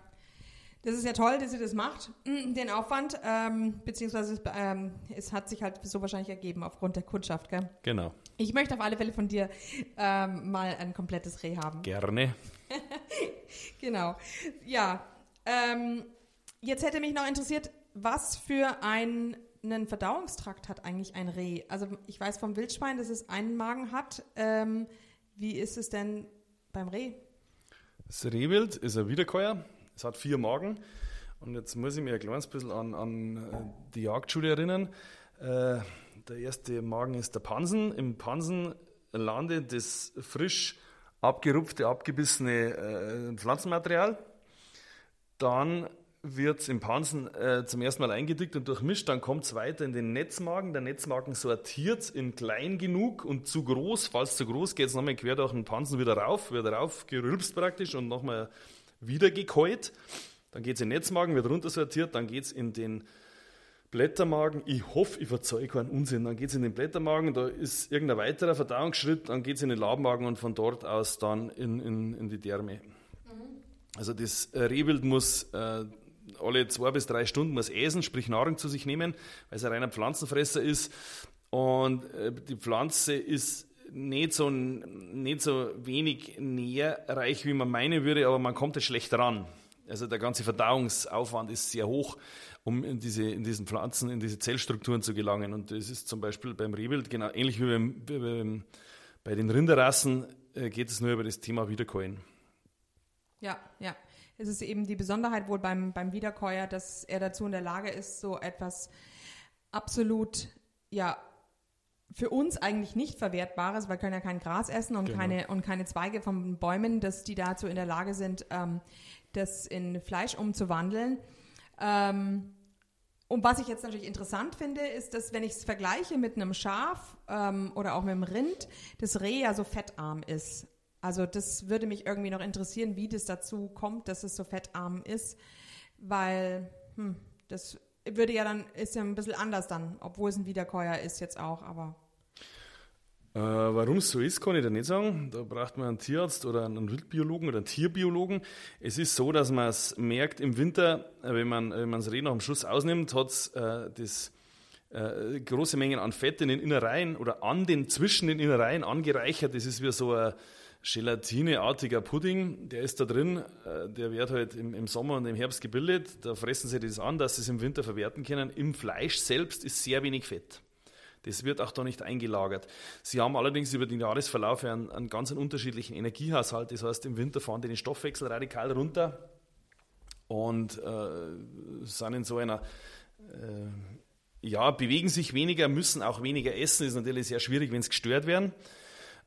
Das ist ja toll, dass ihr das macht, mm, den Aufwand, ähm, beziehungsweise es, ähm, es, hat sich halt so wahrscheinlich ergeben aufgrund der Kundschaft, gell? Genau. Ich möchte auf alle Fälle von dir ähm, mal ein komplettes Reh haben. Gerne. genau. Ja. Ähm, jetzt hätte mich noch interessiert, was für ein, einen Verdauungstrakt hat eigentlich ein Reh? Also ich weiß vom Wildschwein, dass es einen Magen hat. Ähm, wie ist es denn beim Reh? Das Rehwild ist ein Wiederkäuer es hat vier Magen. Und jetzt muss ich mich ein kleines bisschen an, an äh, die Jagdschule erinnern. Äh, der erste Magen ist der Pansen. Im Pansen landet das frisch abgerupfte, abgebissene äh, Pflanzenmaterial. Dann wird es im Pansen äh, zum ersten Mal eingedickt und durchmischt, dann kommt es weiter in den Netzmagen. Der Netzmagen sortiert in klein genug und zu groß. Falls zu groß geht es nochmal quer durch den Pansen wieder rauf, wird rauf gerülpst praktisch und nochmal wieder gekäut. Dann geht es in den Netzmagen, wird runtersortiert, dann geht es in den Blättermagen. Ich hoffe, ich verzeihe keinen Unsinn. Dann geht es in den Blättermagen, da ist irgendein weiterer Verdauungsschritt, dann geht es in den Labmagen und von dort aus dann in, in, in die Därme. Mhm. Also das Rehwild muss äh, alle zwei bis drei Stunden muss essen, sprich Nahrung zu sich nehmen, weil es ein reiner Pflanzenfresser ist. Und äh, die Pflanze ist nicht so, nicht so wenig nährreich, wie man meinen würde, aber man kommt da schlecht ran. Also der ganze Verdauungsaufwand ist sehr hoch, um in, diese, in diesen Pflanzen, in diese Zellstrukturen zu gelangen. Und das ist zum Beispiel beim Rehwild genau ähnlich wie beim, beim, bei den Rinderrassen äh, geht es nur über das Thema Wiederkäuen. Ja, ja. Es ist eben die Besonderheit wohl beim, beim Wiederkäuer, dass er dazu in der Lage ist, so etwas absolut ja, für uns eigentlich nicht verwertbares, weil wir können ja kein Gras essen und, genau. keine, und keine Zweige von Bäumen, dass die dazu in der Lage sind, ähm, das in Fleisch umzuwandeln. Ähm, und was ich jetzt natürlich interessant finde, ist, dass wenn ich es vergleiche mit einem Schaf ähm, oder auch mit einem Rind, das Reh ja so fettarm ist. Also das würde mich irgendwie noch interessieren, wie das dazu kommt, dass es so fettarm ist, weil hm, das würde ja dann, ist ja ein bisschen anders dann, obwohl es ein Wiederkäuer ist jetzt auch, aber äh, Warum es so ist, kann ich dir nicht sagen. Da braucht man einen Tierarzt oder einen Wildbiologen oder einen Tierbiologen. Es ist so, dass man es merkt im Winter, äh, wenn man, wenn das Reh nach dem Schuss ausnimmt, hat es äh, äh, große Mengen an Fett in den Innereien oder an den, zwischen den Innereien angereichert. Das ist wie so ein gelatineartiger Pudding. Der ist da drin. Äh, der wird halt im, im, Sommer und im Herbst gebildet. Da fressen sie das an, dass sie es im Winter verwerten können. Im Fleisch selbst ist sehr wenig Fett. Das wird auch da nicht eingelagert. Sie haben allerdings über den Jahresverlauf einen, einen ganz unterschiedlichen Energiehaushalt. Das heißt, im Winter fahren die den Stoffwechsel radikal runter und äh, sind in so einer, äh, ja, bewegen sich weniger, müssen auch weniger essen. Ist natürlich sehr schwierig, wenn sie gestört werden.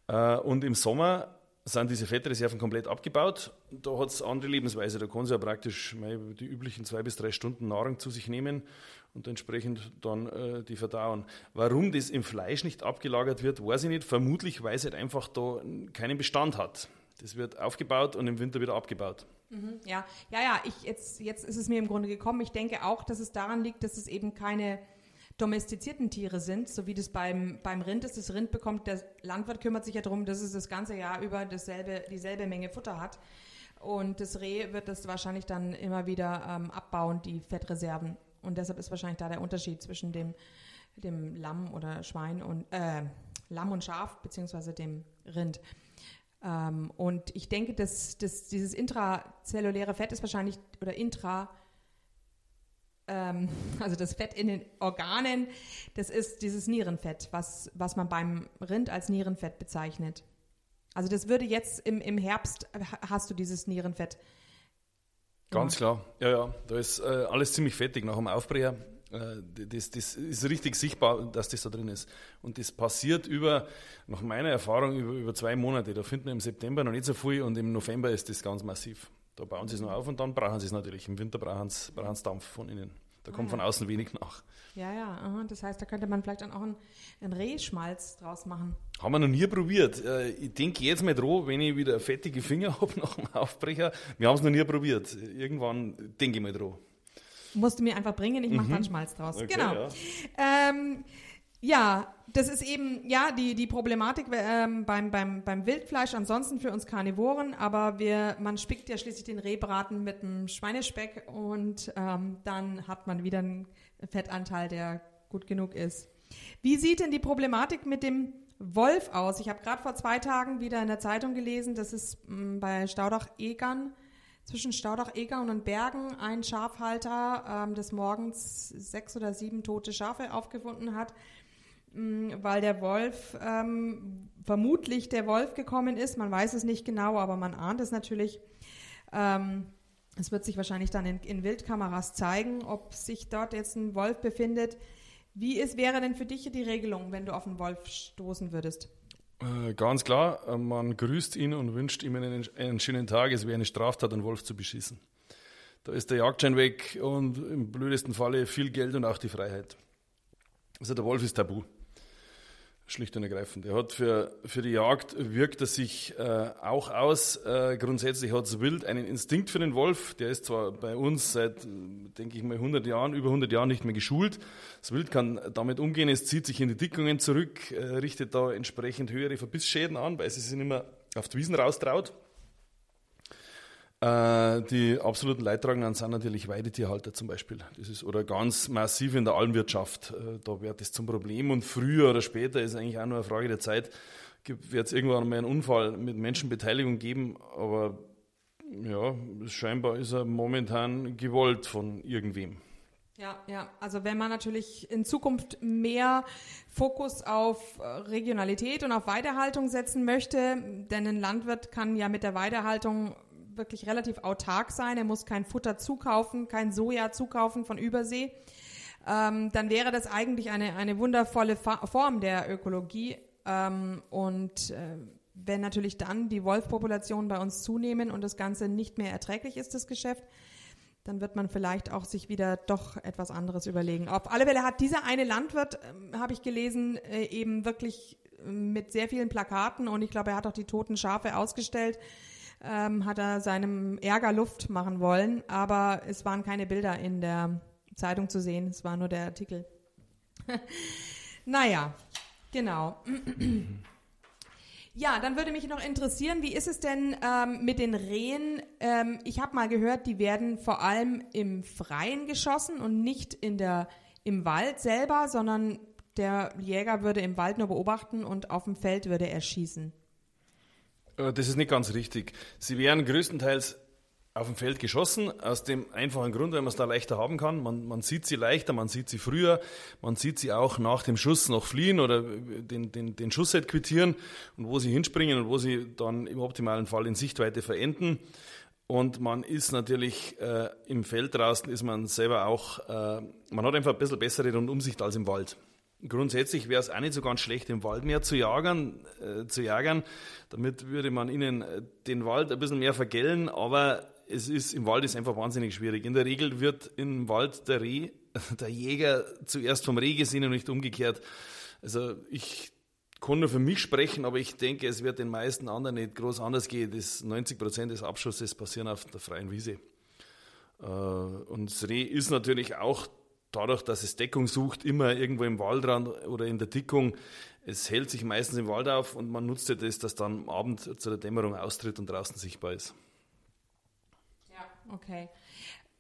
Äh, und im Sommer sind diese Fettreserven komplett abgebaut. Da hat es andere Lebensweise. Da kann sie ja praktisch die üblichen zwei bis drei Stunden Nahrung zu sich nehmen und entsprechend dann äh, die verdauen. Warum das im Fleisch nicht abgelagert wird, weiß ich nicht. Vermutlich, weil es halt einfach da keinen Bestand hat. Das wird aufgebaut und im Winter wieder abgebaut. Mhm, ja, ja, ja. Ich, jetzt, jetzt ist es mir im Grunde gekommen. Ich denke auch, dass es daran liegt, dass es eben keine domestizierten Tiere sind, so wie das beim, beim Rind ist. Das Rind bekommt, der Landwirt kümmert sich ja darum, dass es das ganze Jahr über dasselbe, dieselbe Menge Futter hat. Und das Reh wird das wahrscheinlich dann immer wieder ähm, abbauen, die Fettreserven. Und deshalb ist wahrscheinlich da der Unterschied zwischen dem, dem Lamm oder Schwein und äh, Lamm und Schaf, beziehungsweise dem Rind. Ähm, und ich denke, dass, dass dieses intrazelluläre Fett ist wahrscheinlich, oder intra, ähm, also das Fett in den Organen, das ist dieses Nierenfett, was, was man beim Rind als Nierenfett bezeichnet. Also das würde jetzt im, im Herbst, hast du dieses Nierenfett. Ganz klar, ja, ja. Da ist äh, alles ziemlich fettig nach dem Aufbrecher. Äh, das, das, ist richtig sichtbar, dass das da drin ist. Und das passiert über, nach meiner Erfahrung, über, über zwei Monate. Da finden wir im September noch nicht so viel und im November ist das ganz massiv. Da bauen sie es noch auf und dann brauchen sie es natürlich. Im Winter brauchen sie, brauchen sie Dampf von innen. Da kommt ah, ja. von außen wenig nach. Ja, ja, aha. das heißt, da könnte man vielleicht dann auch einen, einen Rehschmalz draus machen. Haben wir noch nie probiert. Äh, ich denke jetzt mal dran, wenn ich wieder fettige Finger habe nach dem Aufbrecher. Wir haben es noch nie probiert. Irgendwann denke ich mal dran. Musst du mir einfach bringen, ich mache mhm. dann Schmalz draus. Okay, genau. Ja. Ähm, ja, das ist eben ja die, die Problematik ähm, beim, beim, beim Wildfleisch, ansonsten für uns Karnivoren, aber wir, man spickt ja schließlich den Rehbraten mit einem Schweinespeck und ähm, dann hat man wieder einen Fettanteil, der gut genug ist. Wie sieht denn die Problematik mit dem Wolf aus? Ich habe gerade vor zwei Tagen wieder in der Zeitung gelesen, dass es m, bei Staudach-Egern zwischen Staudach-Egern und Bergen ein Schafhalter ähm, des Morgens sechs oder sieben tote Schafe aufgefunden hat Mm, weil der Wolf ähm, vermutlich der Wolf gekommen ist. Man weiß es nicht genau, aber man ahnt es natürlich. Ähm, es wird sich wahrscheinlich dann in, in, Wildkameras zeigen, ob sich dort jetzt ein Wolf befindet. Wie ist, wäre denn für dich die Regelung, wenn du auf einen Wolf stoßen würdest? Äh, ganz klar, äh, man grüßt ihn und wünscht ihm einen, einen schönen Tag. Es wäre eine Straftat, einen Wolf zu beschießen. Da ist der Jagdschein weg und im blödesten Falle viel Geld und auch die Freiheit. Also der Wolf ist tabu schlicht und ergreifend. Er hat für, für die Jagd wirkt er sich äh, auch aus. Äh, grundsätzlich hat das Wild einen Instinkt für den Wolf. Der ist zwar bei uns seit, denke ich mal, 100 Jahren, über 100 Jahren nicht mehr geschult. Das Wild kann damit umgehen. Es zieht sich in die Dickungen zurück, äh, richtet da entsprechend höhere Verbissschäden an, weil es sich nicht mehr auf die Wiesen raustraut. Äh, die absoluten Leidtragenden sind natürlich Weidetierhalter zum Beispiel. Das ist, oder ganz massiv in der Almwirtschaft. Äh, da wird das zum Problem und früher oder später ist eigentlich auch nur eine Frage der Zeit, wird es irgendwann mal einen Unfall mit Menschenbeteiligung geben, aber ja, scheinbar ist er momentan gewollt von irgendwem. Ja, ja, also wenn man natürlich in Zukunft mehr Fokus auf Regionalität und auf Weidehaltung setzen möchte, denn ein Landwirt kann ja mit der Weidehaltung wirklich relativ autark sein. Er muss kein Futter zukaufen, kein Soja zukaufen von Übersee. Ähm, dann wäre das eigentlich eine, eine wundervolle Fa Form der Ökologie. Ähm, und äh, wenn natürlich dann die Wolfpopulationen bei uns zunehmen und das Ganze nicht mehr erträglich ist, das Geschäft, dann wird man vielleicht auch sich wieder doch etwas anderes überlegen. Auf alle Fälle hat dieser eine Landwirt, äh, habe ich gelesen, äh, eben wirklich äh, mit sehr vielen Plakaten und ich glaube, er hat auch die toten Schafe ausgestellt ähm, hat er seinem Ärger Luft machen wollen, aber es waren keine Bilder in der Zeitung zu sehen, es war nur der Artikel. naja, genau. Ja, dann würde mich noch interessieren, wie ist es denn ähm, mit den Rehen? Ähm, ich habe mal gehört, die werden vor allem im Freien geschossen und nicht in der, im Wald selber, sondern der Jäger würde im Wald nur beobachten und auf dem Feld würde er schießen. Äh, das ist nicht ganz richtig. Sie werden größtenteils auf dem Feld geschossen, aus dem einfachen Grund, weil man es da leichter haben kann. Man, man sieht sie leichter, man sieht sie früher, man sieht sie auch nach dem Schuss noch fliehen oder den, den, den Schussset quittieren und wo sie hinspringen und wo sie dann im optimalen Fall in Sichtweite verenden. Und man ist natürlich äh, im Feld draußen, ist man selber auch, äh, man hat einfach ein bisschen bessere Rundumsicht als im Wald. Grundsätzlich wäre es auch nicht so ganz schlecht, im Wald mehr zu jagen, äh, zu jagen. Damit würde man ihnen äh, den Wald ein bisschen mehr vergällen, aber es ist, im Wald ist einfach wahnsinnig schwierig. In der Regel wird im Wald der Reh, der Jäger zuerst vom Reh gesehen und nicht umgekehrt. Also ich kann nur für mich sprechen, aber ich denke, es wird den meisten anderen nicht groß anders gehen. Das 90 Prozent des Abschusses passieren auf der freien Wiese. Äh, und das Reh ist natürlich auch dadurch, dass es Deckung sucht, immer irgendwo im Waldrand oder in der Dickung. Es hält sich meistens im Wald auf und man nutzt ja das, dass dann am Abend zu der Dämmerung austritt und draußen sichtbar ist. Ja, okay.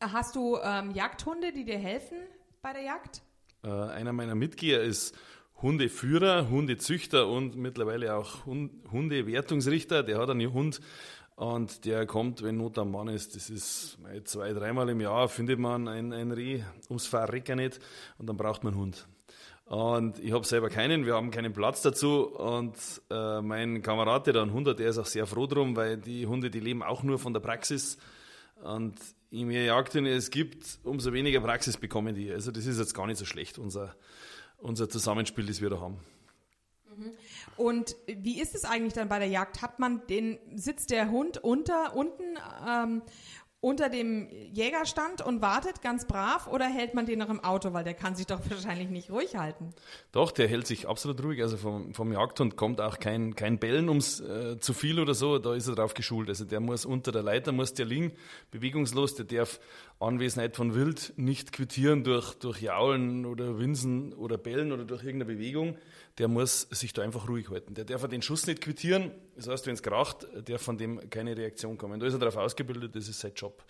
Hast du ähm, Jagdhunde, die dir helfen bei der Jagd? Äh, einer meiner Mitglieder ist Hundeführer, Hundezüchter und mittlerweile auch Hundewertungsrichter. Der hat einen Hund und der kommt, wenn Not am Mann ist. Das ist zwei, dreimal im Jahr findet man ein, ein Reh ums Verrecken nicht und dann braucht man einen Hund. Und ich habe selber keinen, wir haben keinen Platz dazu. Und äh, mein Kamerad, der da einen Hund hat, der ist auch sehr froh drum, weil die Hunde, die leben auch nur von der Praxis. Und je mehr Jagdhunde es gibt, umso weniger Praxis bekommen die. Also das ist jetzt gar nicht so schlecht, unser, unser Zusammenspiel, das wir da haben. Und wie ist es eigentlich dann bei der Jagd? Hat man den, sitzt der Hund unter, unten ähm, unter dem Jägerstand und wartet ganz brav oder hält man den noch im Auto, weil der kann sich doch wahrscheinlich nicht ruhig halten? Doch, der hält sich absolut ruhig. Also vom, vom Jagdhund kommt auch kein, kein Bellen ums äh, zu viel oder so, da ist er drauf geschult. Also der muss unter der Leiter, muss der liegen, bewegungslos, der darf Anwesenheit von Wild nicht quittieren durch, durch Jaulen oder Winsen oder Bellen oder durch irgendeine Bewegung. Der muss sich da einfach ruhig halten. Der darf den Schuss nicht quittieren. Das heißt, wenn es kracht, darf von dem keine Reaktion kommen. Da ist er darauf ausgebildet, das ist sein Job.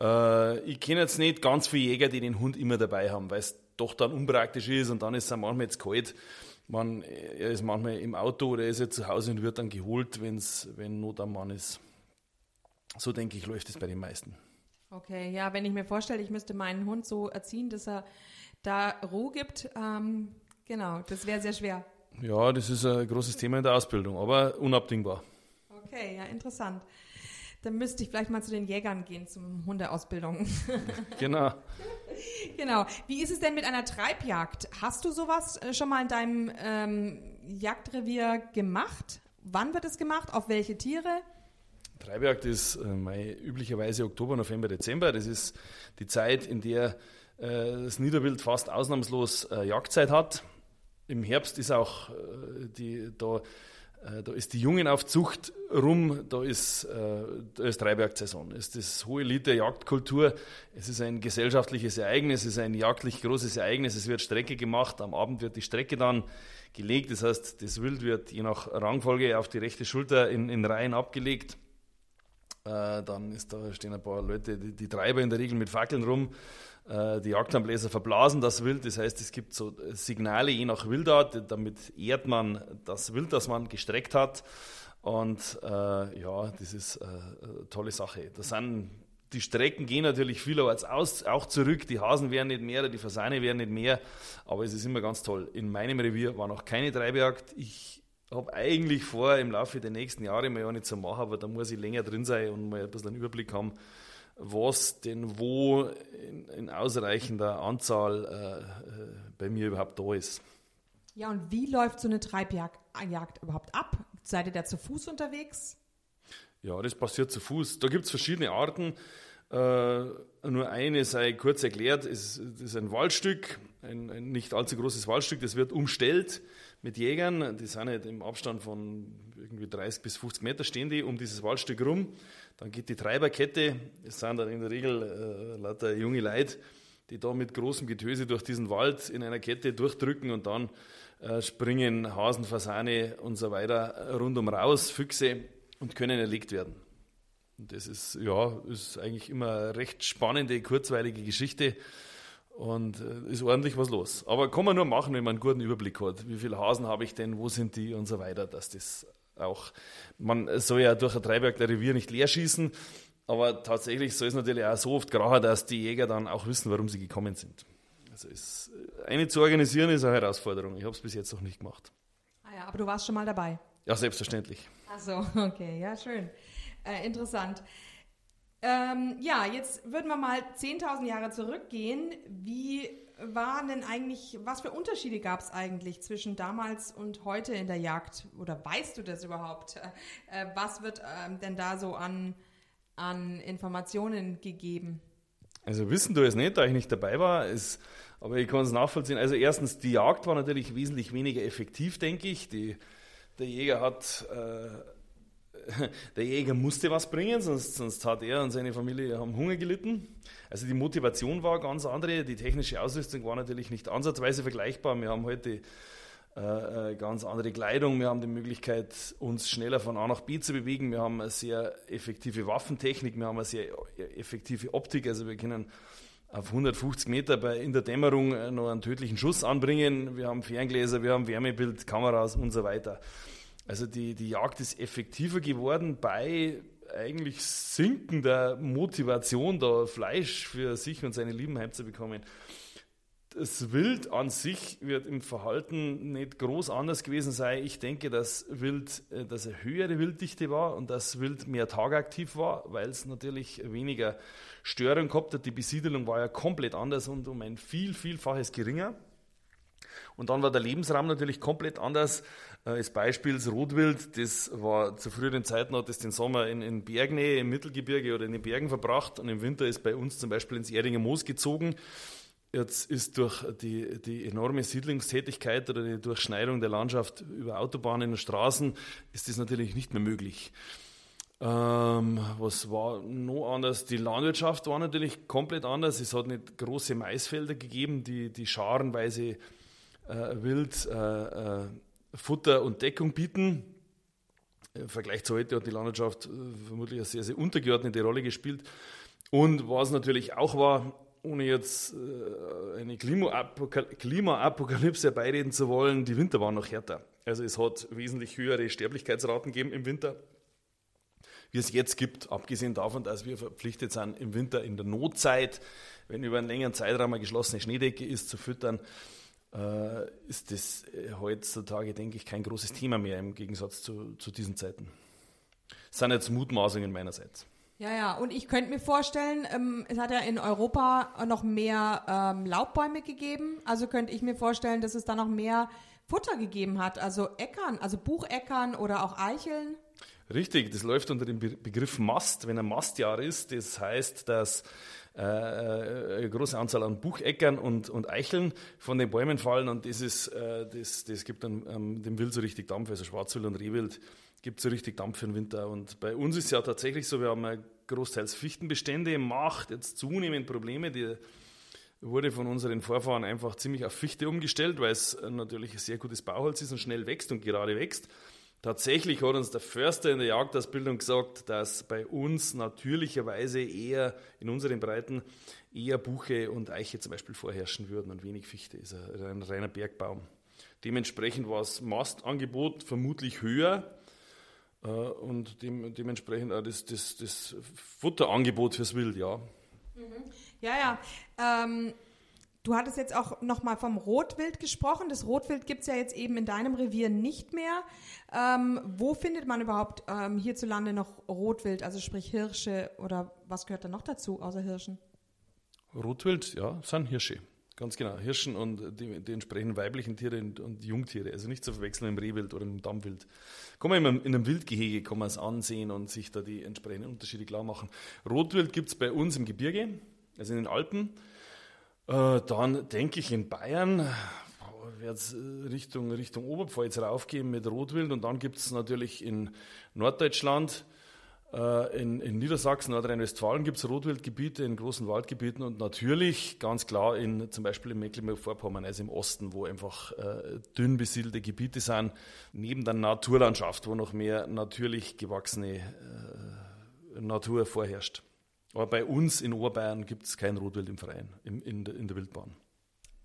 Äh, ich kenne jetzt nicht ganz viele Jäger, die den Hund immer dabei haben, weil es doch dann unpraktisch ist und dann ist es manchmal jetzt kalt. Man, er ist manchmal im Auto oder er ist jetzt zu Hause und wird dann geholt, wenn's, wenn Not am Mann ist. So denke ich, läuft es bei den meisten. Okay, ja, wenn ich mir vorstelle, ich müsste meinen Hund so erziehen, dass er da Ruhe gibt, ähm, genau, das wäre sehr schwer. Ja, das ist ein großes Thema in der Ausbildung, aber unabdingbar. Okay, ja, interessant. Dann müsste ich vielleicht mal zu den Jägern gehen, zum Hundeausbildung. Genau. genau. Wie ist es denn mit einer Treibjagd? Hast du sowas äh, schon mal in deinem ähm, Jagdrevier gemacht? Wann wird es gemacht? Auf welche Tiere? Treibjagd ist äh, üblicherweise Oktober, November, Dezember. Das ist die Zeit, in der äh, das Niederwild fast ausnahmslos äh, Jagdzeit hat. Im Herbst ist auch äh, die, da, äh, da ist die Jungenaufzucht rum, da ist, äh, da ist Treibjagdsaison. Es ist das hohe Lied der Jagdkultur. Es ist ein gesellschaftliches Ereignis, es ist ein jagdlich großes Ereignis. Es wird Strecke gemacht, am Abend wird die Strecke dann gelegt. Das heißt, das Wild wird je nach Rangfolge auf die rechte Schulter in, in Reihen abgelegt. Äh, dann ist da stehen ein paar Leute, die, die Treiber in der Regel mit Fackeln rum. Äh, die Jagdlandbläser verblasen das Wild. Das heißt, es gibt so Signale je nach Wildart. Damit ehrt man das Wild, das man gestreckt hat. Und äh, ja, das ist eine tolle Sache. Das sind die Strecken gehen natürlich vielerorts aus, auch zurück. Die Hasen werden nicht mehr, die Fasane werden nicht mehr. Aber es ist immer ganz toll. In meinem Revier war noch keine Treibjagd. Ich habe eigentlich vor, im Laufe der nächsten Jahre mal ja nicht zu machen, aber da muss ich länger drin sein und mal ein bisschen einen Überblick haben, was denn wo in, in ausreichender Anzahl äh, äh bei mir überhaupt da ist. Ja, und wie läuft so eine Treibjagd Jagd überhaupt ab? Seid ihr da zu Fuß unterwegs? Ja, das passiert zu Fuß. Da gibt es verschiedene Arten. Äh, nur eine sei kurz erklärt, ist, ist ein Waldstück, ein, ein, nicht allzu großes Waldstück, das wird umstellt mit Jägern, die sind halt im Abstand von irgendwie 30 bis 50 Meter stehen die um dieses Waldstück rum. Dann geht die Treiberkette, es sind dann in der Regel äh, lauter junge Leute, die da mit großem Getöse durch diesen Wald in einer Kette durchdrücken und dann äh, springen Hasen, Fasane und so weiter rundum raus, Füchse und können erlegt werden. Und das ist, ja, ist eigentlich immer eine recht spannende, kurzweilige Geschichte und äh, ist ordentlich was los. Aber kann man nur machen, wenn man einen guten Überblick hat. Wie viele Hasen habe ich denn, wo sind die und so weiter, dass das auch, man soll ja durch ein Treibjagd Revier nicht leer schießen, aber tatsächlich soll es natürlich auch so oft grachen, dass die Jäger dann auch wissen, warum sie gekommen sind. Also ist, eine zu organisieren ist eine Herausforderung. Ich habe es bis jetzt noch nicht gemacht. Ah ja, aber du warst schon mal dabei. Ja, selbstverständlich. Ach so, okay, ja, schön. Äh, interessant. Ähm, ja, jetzt würden wir mal 10.000 Jahre zurückgehen. Wie waren denn eigentlich, was für Unterschiede gab es eigentlich zwischen damals und heute in der Jagd? Oder weißt du das überhaupt? Äh, was wird ähm, denn da so an, an Informationen gegeben? Also wissen du es nicht, da ich nicht dabei war, ist, aber ich kann es nachvollziehen. Also erstens, die Jagd war natürlich wesentlich weniger effektiv, denke ich. Die, der Jäger hat äh, der Jäger musste was bringen, sonst, sonst hat er und seine Familie haben Hunger gelitten. Also die Motivation war ganz andere, die technische Ausrüstung war natürlich nicht ansatzweise vergleichbar. Wir haben heute äh, äh, ganz andere Kleidung, wir haben die Möglichkeit, uns schneller von A nach B zu bewegen, wir haben eine sehr effektive Waffentechnik, wir haben eine sehr effektive Optik, also wir können auf 150 Meter bei, in der Dämmerung äh, noch einen tödlichen Schuss anbringen, wir haben Ferngläser, wir haben Wärmebild, Kameras und so weiter. Also die, die Jagd ist effektiver geworden bei eigentlich sinkender Motivation, da Fleisch für sich und seine Lieben heimzubekommen. Das Wild an sich wird im Verhalten nicht groß anders gewesen sein. Ich denke, dass Wild, äh, dass eine höhere Wilddichte war und dass Wild mehr tagaktiv war, weil es natürlich weniger Störung gehabt hat. Die Besiedelung war ja komplett anders und um ein viel, vielfaches geringer. Und dann war der Lebensraum natürlich komplett anders. Äh, als Beispiel das Rotwild, das war zu früheren Zeiten hat es den Sommer in, in Bergnähe, im Mittelgebirge oder in den Bergen verbracht und im Winter ist bei uns zum Beispiel ins Eringer Moos gezogen. Jetzt ist durch die, die enorme Siedlungstätigkeit oder die Durchschneidung der Landschaft über Autobahnen und Straßen ist das natürlich nicht mehr möglich. Ähm, was war noch anders? Die Landwirtschaft war natürlich komplett anders. Es hat nicht große Maisfelder gegeben, die, die scharenweise äh, Wild äh, äh, Futter und Deckung bieten. Im Vergleich zu heute hat die Landwirtschaft äh, vermutlich eine sehr, sehr untergeordnete Rolle gespielt. Und was natürlich auch war, ohne jetzt äh, eine Klimaapokalypse herbeireden zu wollen, die Winter waren noch härter. Also es hat wesentlich höhere Sterblichkeitsraten gegeben im Winter, wie es jetzt gibt, abgesehen davon, dass wir verpflichtet sind, im Winter in der Notzeit, wenn über einen längeren Zeitraum eine geschlossene Schneedecke ist, zu füttern, ist das äh, heutzutage, denke ich, kein großes Thema mehr im Gegensatz zu, zu diesen Zeiten. Das sind jetzt Mutmaßungen meinerseits. Ja, ja, und ich könnte mir vorstellen, ähm, es hat ja in Europa noch mehr ähm, Laubbäume gegeben. Also könnte ich mir vorstellen, dass es da noch mehr Futter gegeben hat. Also Äckern, also Bucheckern oder auch Eicheln. Richtig, das läuft unter dem Begriff Mast. Wenn ein Mastjahr ist, das heißt, dass äh, äh, eine große Anzahl an Bucheckern und, und Eicheln von den Bäumen fallen und das, ist, äh, das, das gibt dann ähm, dem Wild so richtig Dampf, also Schwarzwild und Rehwild gibt so richtig Dampf für den Winter. Und bei uns ist es ja tatsächlich so, wir haben großteils Fichtenbestände, macht jetzt zunehmend Probleme, die wurde von unseren Vorfahren einfach ziemlich auf Fichte umgestellt, weil es natürlich ein sehr gutes Bauholz ist und schnell wächst und gerade wächst. Tatsächlich hat uns der Förster in der Jagdausbildung gesagt, dass bei uns natürlicherweise eher in unseren Breiten eher Buche und Eiche zum Beispiel vorherrschen würden und wenig Fichte. Ist ein reiner Bergbaum. Dementsprechend war das Mastangebot vermutlich höher äh, und dem, dementsprechend auch das, das, das Futterangebot fürs Wild, ja. Mhm. Ja, ja. Ähm Du hattest jetzt auch nochmal vom Rotwild gesprochen. Das Rotwild gibt es ja jetzt eben in deinem Revier nicht mehr. Ähm, wo findet man überhaupt ähm, hierzulande noch Rotwild, also sprich Hirsche oder was gehört da noch dazu außer Hirschen? Rotwild, ja, sind Hirsche. Ganz genau, Hirschen und die, die entsprechenden weiblichen Tiere und, und, Jungtiere. Also nicht zu verwechseln im Rehwild oder im Dammwild. Kann man in einem Wildgehege kann man es ansehen und sich da die entsprechenden Unterschiede klar machen. Rotwild gibt es bei uns im Gebirge, also in den Alpen. Äh, dann denke ich in Bayern wird es Richtung, Richtung Oberpfalz raufgehen mit Rotwild und dann gibt es natürlich in Norddeutschland, äh, in, in, Niedersachsen, Nordrhein-Westfalen gibt es Rotwildgebiete in großen Waldgebieten und natürlich ganz klar in zum Beispiel in Mecklenburg-Vorpommern, also im Osten, wo einfach äh, dünn besiedelte Gebiete sind, neben der Naturlandschaft, wo noch mehr natürlich gewachsene äh, Natur vorherrscht. Aber bei uns in Oberbayern gibt es kein Rotwild im Verein, im, in, der, in der Wildbahn.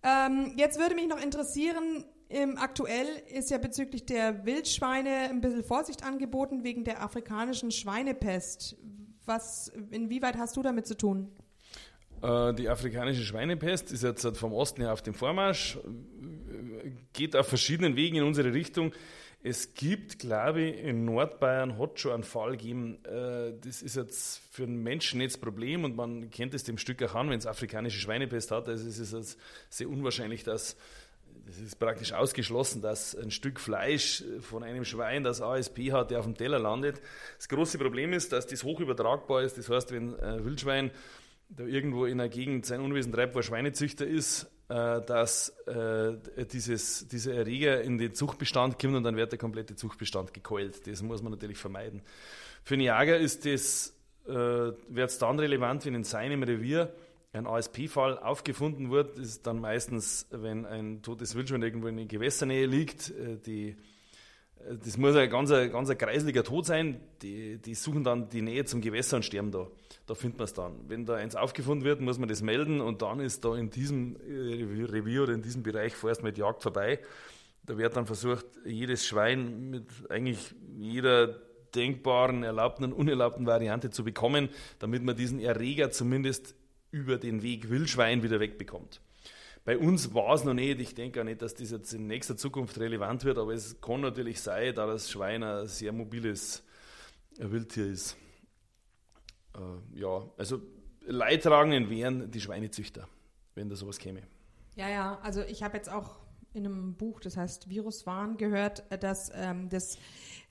Ähm, jetzt würde mich noch interessieren, im, aktuell ist ja bezüglich der Wildschweine ein bisschen Vorsicht angeboten wegen der afrikanischen Schweinepest. Was, inwieweit hast du damit zu tun? Äh, die afrikanische Schweinepest ist jetzt vom Osten her auf dem Vormarsch, geht auf verschiedenen Wegen in unsere Richtung. Es gibt, glaube ich, in Nordbayern hat schon einen Fall gegeben. Äh, das ist jetzt für einen Menschen nicht das Problem und man kennt es dem Stück auch an, wenn es afrikanische Schweinepest hat. Also es ist es sehr unwahrscheinlich, dass es ist praktisch ausgeschlossen, dass ein Stück Fleisch von einem Schwein das ASP hat, der auf dem Teller landet. Das große Problem ist, dass das hoch übertragbar ist. Das heißt, wenn ein Wildschwein da irgendwo in einer Gegend sein Unwesen treibt, wo ein Schweinezüchter ist, dass äh, dieses, dieser Erreger in den Zuchtbestand kommt und dann wird der komplette Zuchtbestand gekeult. Das muss man natürlich vermeiden. Für einen das, äh, wird es dann relevant, wenn in seinem Revier ein ASP-Fall aufgefunden wird. Das ist dann meistens, wenn ein totes Wildschwein irgendwo in Gewässernähe liegt, äh, die das muss ein ganz, ganz ein kreisliger Tod sein. Die, die suchen dann die Nähe zum Gewässer und sterben da. Da findet man es dann. Wenn da eins aufgefunden wird, muss man das melden und dann ist da in diesem äh, Revier oder in diesem Bereich vorerst mit Jagd vorbei. Da wird dann versucht, jedes Schwein mit eigentlich jeder denkbaren, erlaubten und unerlaubten Variante zu bekommen, damit man diesen Erreger zumindest über den Weg Wildschwein wieder wegbekommt. Bei uns war es noch nicht. Ich denke auch nicht, dass das jetzt in nächster Zukunft relevant wird, aber es kann natürlich sein, da das Schwein ein sehr mobiles Wildtier ist. Äh, ja, also Leidtragenden wären die Schweinezüchter, wenn da sowas käme. Ja, ja, also ich habe jetzt auch in einem Buch, das heißt Viruswahn, gehört, dass, ähm, dass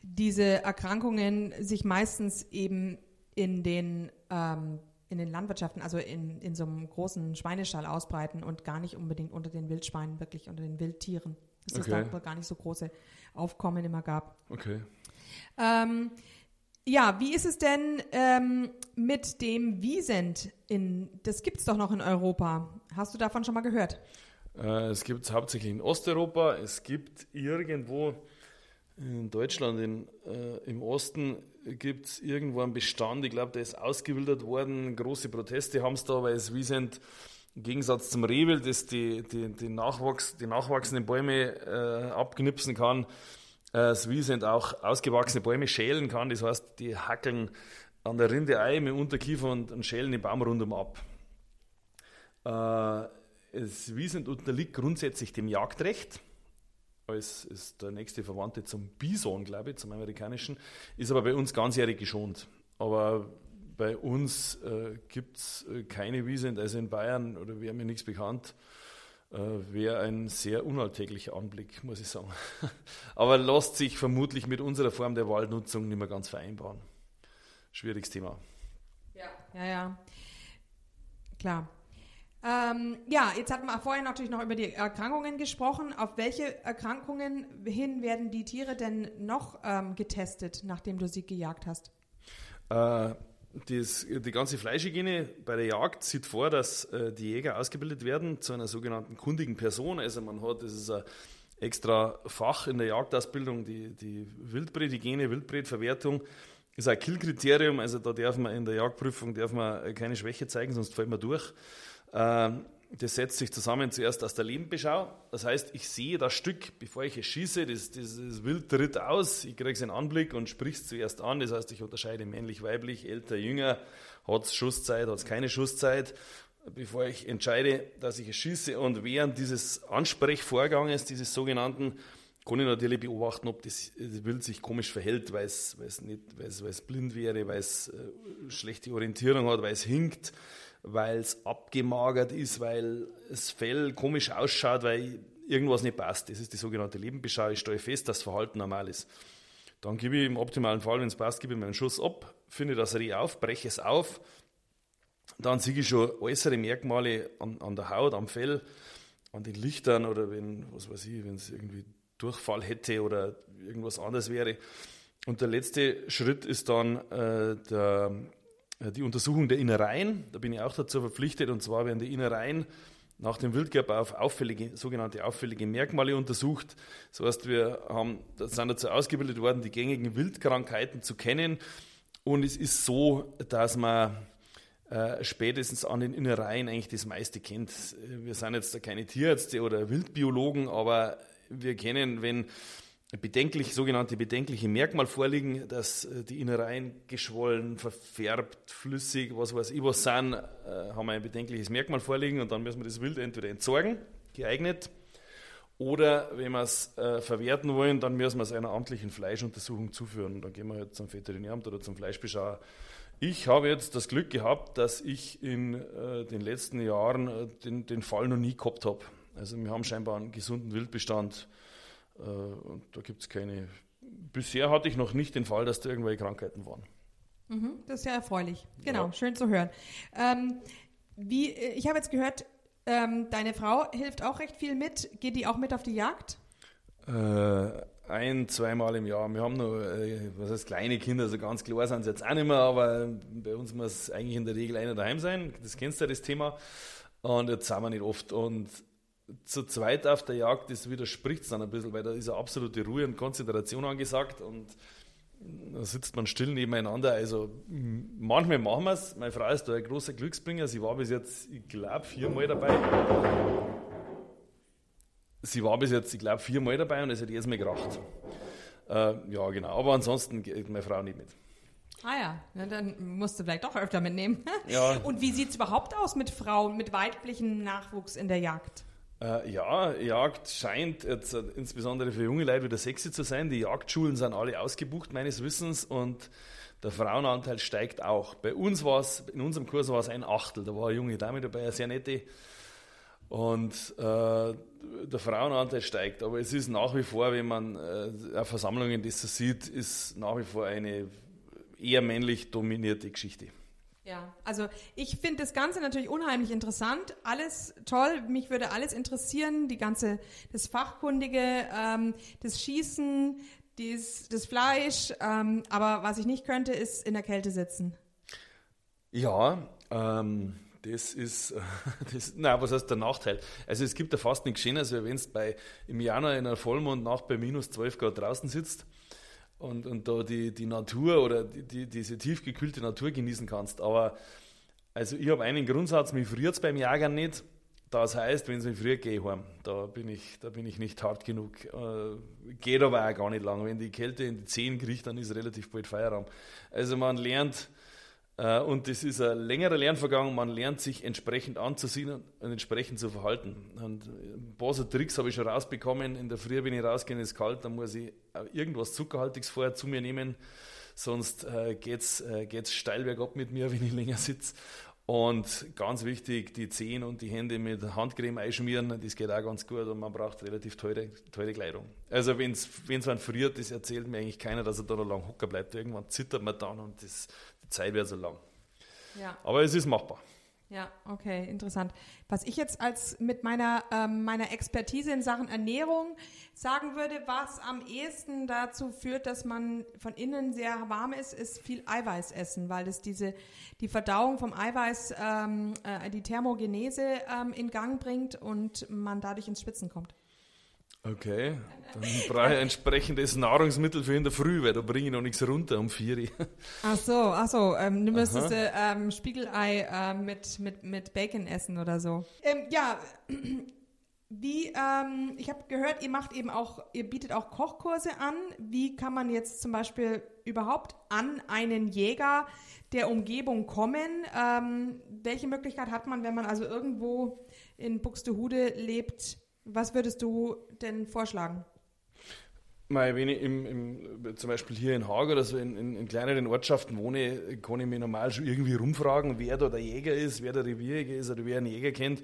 diese Erkrankungen sich meistens eben in den ähm, in den Landwirtschaften, also in, in so einem großen Schweinestall ausbreiten und gar nicht unbedingt unter den Wildschweinen, wirklich unter den Wildtieren. Dass okay. es da gar nicht so große Aufkommen immer gab. Okay. Ähm, ja, wie ist es denn ähm, mit dem Wiesent? In, das gibt es doch noch in Europa. Hast du davon schon mal gehört? Äh, es gibt es hauptsächlich in Osteuropa. Es gibt irgendwo in Deutschland in, äh, im Osten gibt es irgendwo einen Bestand, ich glaube, der ist ausgewildert worden. Große Proteste haben es da, weil es Wiesent im Gegensatz zum Rehwild, das die, die, die, Nachwachs, die nachwachsenden Bäume äh, abknipsen kann, äh, das Wiesent auch ausgewachsene Bäume schälen kann. Das heißt, die hackeln an der Rinde ein mit Unterkiefer und, und schälen den Baum rundum ab. Äh, das Wiesent unterliegt grundsätzlich dem Jagdrecht als ist der nächste Verwandte zum Bison, glaube ich, zum amerikanischen, ist aber bei uns ganzjährig geschont. Aber bei uns äh, gibt es äh, keine Wiese, also in Bayern oder wäre mir nichts bekannt, äh, wäre ein sehr unalltäglicher Anblick, muss ich sagen. aber lässt sich vermutlich mit unserer Form der Waldnutzung nicht mehr ganz vereinbaren. Schwieriges Thema. Ja, ja, ja. Klar. Ähm, ja, jetzt hatten wir vorhin natürlich noch über die Erkrankungen gesprochen. Auf welche Erkrankungen hin werden die Tiere denn noch ähm, getestet, nachdem du sie gejagt hast? Äh, das, die ganze Fleischhygiene bei der Jagd sieht vor, dass äh, die Jäger ausgebildet werden zu einer sogenannten kundigen Person. Also man hat, das ist ein extra Fach in der Jagdausbildung, die, die Wildbrethygiene, Wildbretverwertung ist ein Killkriterium. Also da darf man in der Jagdprüfung darf man keine Schwäche zeigen, sonst fällt man durch. Ähm, das setzt sich zusammen zuerst aus der Lebenbeschau. Das heißt, ich sehe das Stück, bevor ich es schieße, das, das, das Wild tritt aus, ich kriege es in Anblick und sprich es zuerst an. Das heißt, ich unterscheide männlich, weiblich, älter, jünger, hat es Schusszeit, hat es keine Schusszeit, bevor ich entscheide, dass ich es schieße. Und während dieses Ansprechvorganges, dieses sogenannten, kann ich natürlich beobachten, ob das, Wild sich komisch verhält, weil es, weil es blind wäre, weil es äh, schlechte Orientierung hat, weil es hinkt weil es abgemagert ist, weil das Fell komisch ausschaut, weil irgendwas nicht passt. Das ist die sogenannte Lebenbeschau. Ich stelle fest, dass das Verhalten normal ist. Dann gebe ich im optimalen Fall, wenn es passt, gebe ich meinen Schuss ab, finde das Reh auf, breche es auf. Dann sehe ich schon äußere Merkmale an, an der Haut, am Fell, an den Lichtern oder wenn, was weiß ich, wenn es irgendwie Durchfall hätte oder irgendwas anderes wäre. Und der letzte Schritt ist dann äh, der die Untersuchung der Innereien. Da bin ich auch dazu verpflichtet. Und zwar werden die Innereien nach dem Wildkörper auf auffällige, sogenannte auffällige Merkmale untersucht. Das heißt, wir haben, sind dazu ausgebildet worden, die gängigen Wildkrankheiten zu kennen. Und es ist so, dass man äh, spätestens an den Innereien eigentlich das meiste kennt. Wir sind jetzt keine Tierärzte oder Wildbiologen, aber wir kennen, wenn bedenklich, sogenannte bedenkliche Merkmal vorliegen, dass äh, die Innereien geschwollen, verfärbt, flüssig, was weiß ich was sind, äh, haben wir ein bedenkliches Merkmal vorliegen und dann müssen wir das Wild entweder entsorgen, geeignet, Oder wenn wir es äh, verwerten wollen, dann müssen wir es einer amtlichen Fleischuntersuchung zuführen. Dann gehen wir halt zum Veterinäramt oder zum Fleischbeschauer. Ich habe jetzt das Glück gehabt, dass ich in den letzten Jahren den, den, Fall noch nie gehabt habe. Also wir haben scheinbar einen gesunden Wildbestand und da gibt es keine. Bisher hatte ich noch nicht den Fall, dass da irgendwelche Krankheiten waren. Mhm, das ist ja erfreulich. Genau, ja. schön zu hören. Ähm, wie, äh, ich habe jetzt gehört, ähm, deine Frau hilft auch recht viel mit. Geht die auch mit auf die Jagd? Äh, ein, zweimal im Jahr. Wir haben noch, äh, was heißt kleine Kinder, so ganz klar sind sie jetzt auch nicht mehr, aber bei uns muss eigentlich in der Regel einer daheim sein. Das kennst du ja, das Thema. Und jetzt sind wir nicht oft. Und zu zweit auf der Jagd, das widerspricht es dann ein bisschen, weil da ist eine absolute Ruhe und Konzentration angesagt und da sitzt man still nebeneinander. Also manchmal machen wir es. Meine Frau ist da ein großer Glücksbringer. Sie war bis jetzt, ich glaube, viermal dabei. Sie war bis jetzt, ich glaube, viermal dabei und es hat jedes Mal geracht. Äh, ja, genau. Aber ansonsten geht meine Frau nicht mit. Ah ja, Na, dann musst du vielleicht doch öfter mitnehmen. Ja. Und wie sieht es überhaupt aus mit Frauen, mit weiblichem Nachwuchs in der Jagd? Äh, ja, Jagd scheint jetzt äh, insbesondere für junge Leute wieder sexy zu sein. Die Jagdschulen sind alle ausgebucht, meines Wissens, und der Frauenanteil steigt auch. Bei uns war es, in unserem Kurs war es ein Achtel. Da war eine junge Dame dabei, eine sehr nette. Und äh, der Frauenanteil steigt. Aber es ist nach wie vor, wenn man äh, auf Versammlungen das so sieht, ist nach wie vor eine eher männlich dominierte Geschichte. Ja, also ich finde das Ganze natürlich unheimlich interessant. Alles toll. Mich würde alles interessieren. Die ganze, das Fachkundige, ähm, das Schießen, dies, das Fleisch. Ähm, aber was ich nicht könnte, ist in der Kälte sitzen. Ja, ähm, das ist, das, na, was heißt der Nachteil? Also es gibt ja fast nichts Schönes, als wenn bei, im Januar in einer Vollmondnacht bei minus 12 Grad draußen sitzt und, und da die, die Natur oder die, die, diese tiefgekühlte Natur genießen kannst. Aber also ich habe einen Grundsatz, mich friert es beim Jagen nicht. Das heißt, wenn es mich friert, gehe ich heim. Da bin ich, da bin ich nicht hart genug. Äh, geht aber auch gar nicht lang. Wenn die Kälte in die Zehen kriegt, dann ist relativ bald Feierabend. Also man lernt, und das ist ein längerer Lernvorgang. Man lernt sich entsprechend anzusehen und entsprechend zu verhalten. Und ein paar so Tricks habe ich schon rausbekommen. In der Früh bin ich rausgehen, es ist kalt, dann muss ich irgendwas Zuckerhaltiges vorher zu mir nehmen. Sonst äh, geht es äh, steil bergab mit mir, wenn ich länger sitze. Und ganz wichtig, die Zehen und die Hände mit Handcreme einschmieren, das geht auch ganz gut und man braucht relativ teure, teure Kleidung. Also wenn es man friert, das erzählt mir eigentlich keiner, dass er da noch lang hocker bleibt. Irgendwann zittert man dann und das, die Zeit wäre so lang. Ja. Aber es ist machbar. Ja, okay, interessant. Was ich jetzt als mit meiner, ähm, meiner Expertise in Sachen Ernährung sagen würde, was am ehesten dazu führt, dass man von innen sehr warm ist, ist viel Eiweiß essen, weil das diese, die Verdauung vom Eiweiß, ähm, äh, die Thermogenese ähm, in Gang bringt und man dadurch ins Spitzen kommt. Okay, dann brauche ich ein entsprechendes Nahrungsmittel für in der Früh, weil da bringe ich noch nichts runter um vier. Ach so, ach so, ähm, du müsstest äh, ähm, Spiegelei äh, mit, mit, mit Bacon essen oder so. Ähm, ja, wie, ähm, ich habe gehört, ihr macht eben auch, ihr bietet auch Kochkurse an. Wie kann man jetzt zum Beispiel überhaupt an einen Jäger der Umgebung kommen? Ähm, welche Möglichkeit hat man, wenn man also irgendwo in Buxtehude lebt, was würdest du denn vorschlagen? Mal, wenn ich im, im, zum Beispiel hier in Haag oder so in, in, in, kleineren Ortschaften wohne, kann ich mich normal schon irgendwie rumfragen, wer da der Jäger ist, wer der Revierjäger ist oder wer einen Jäger kennt.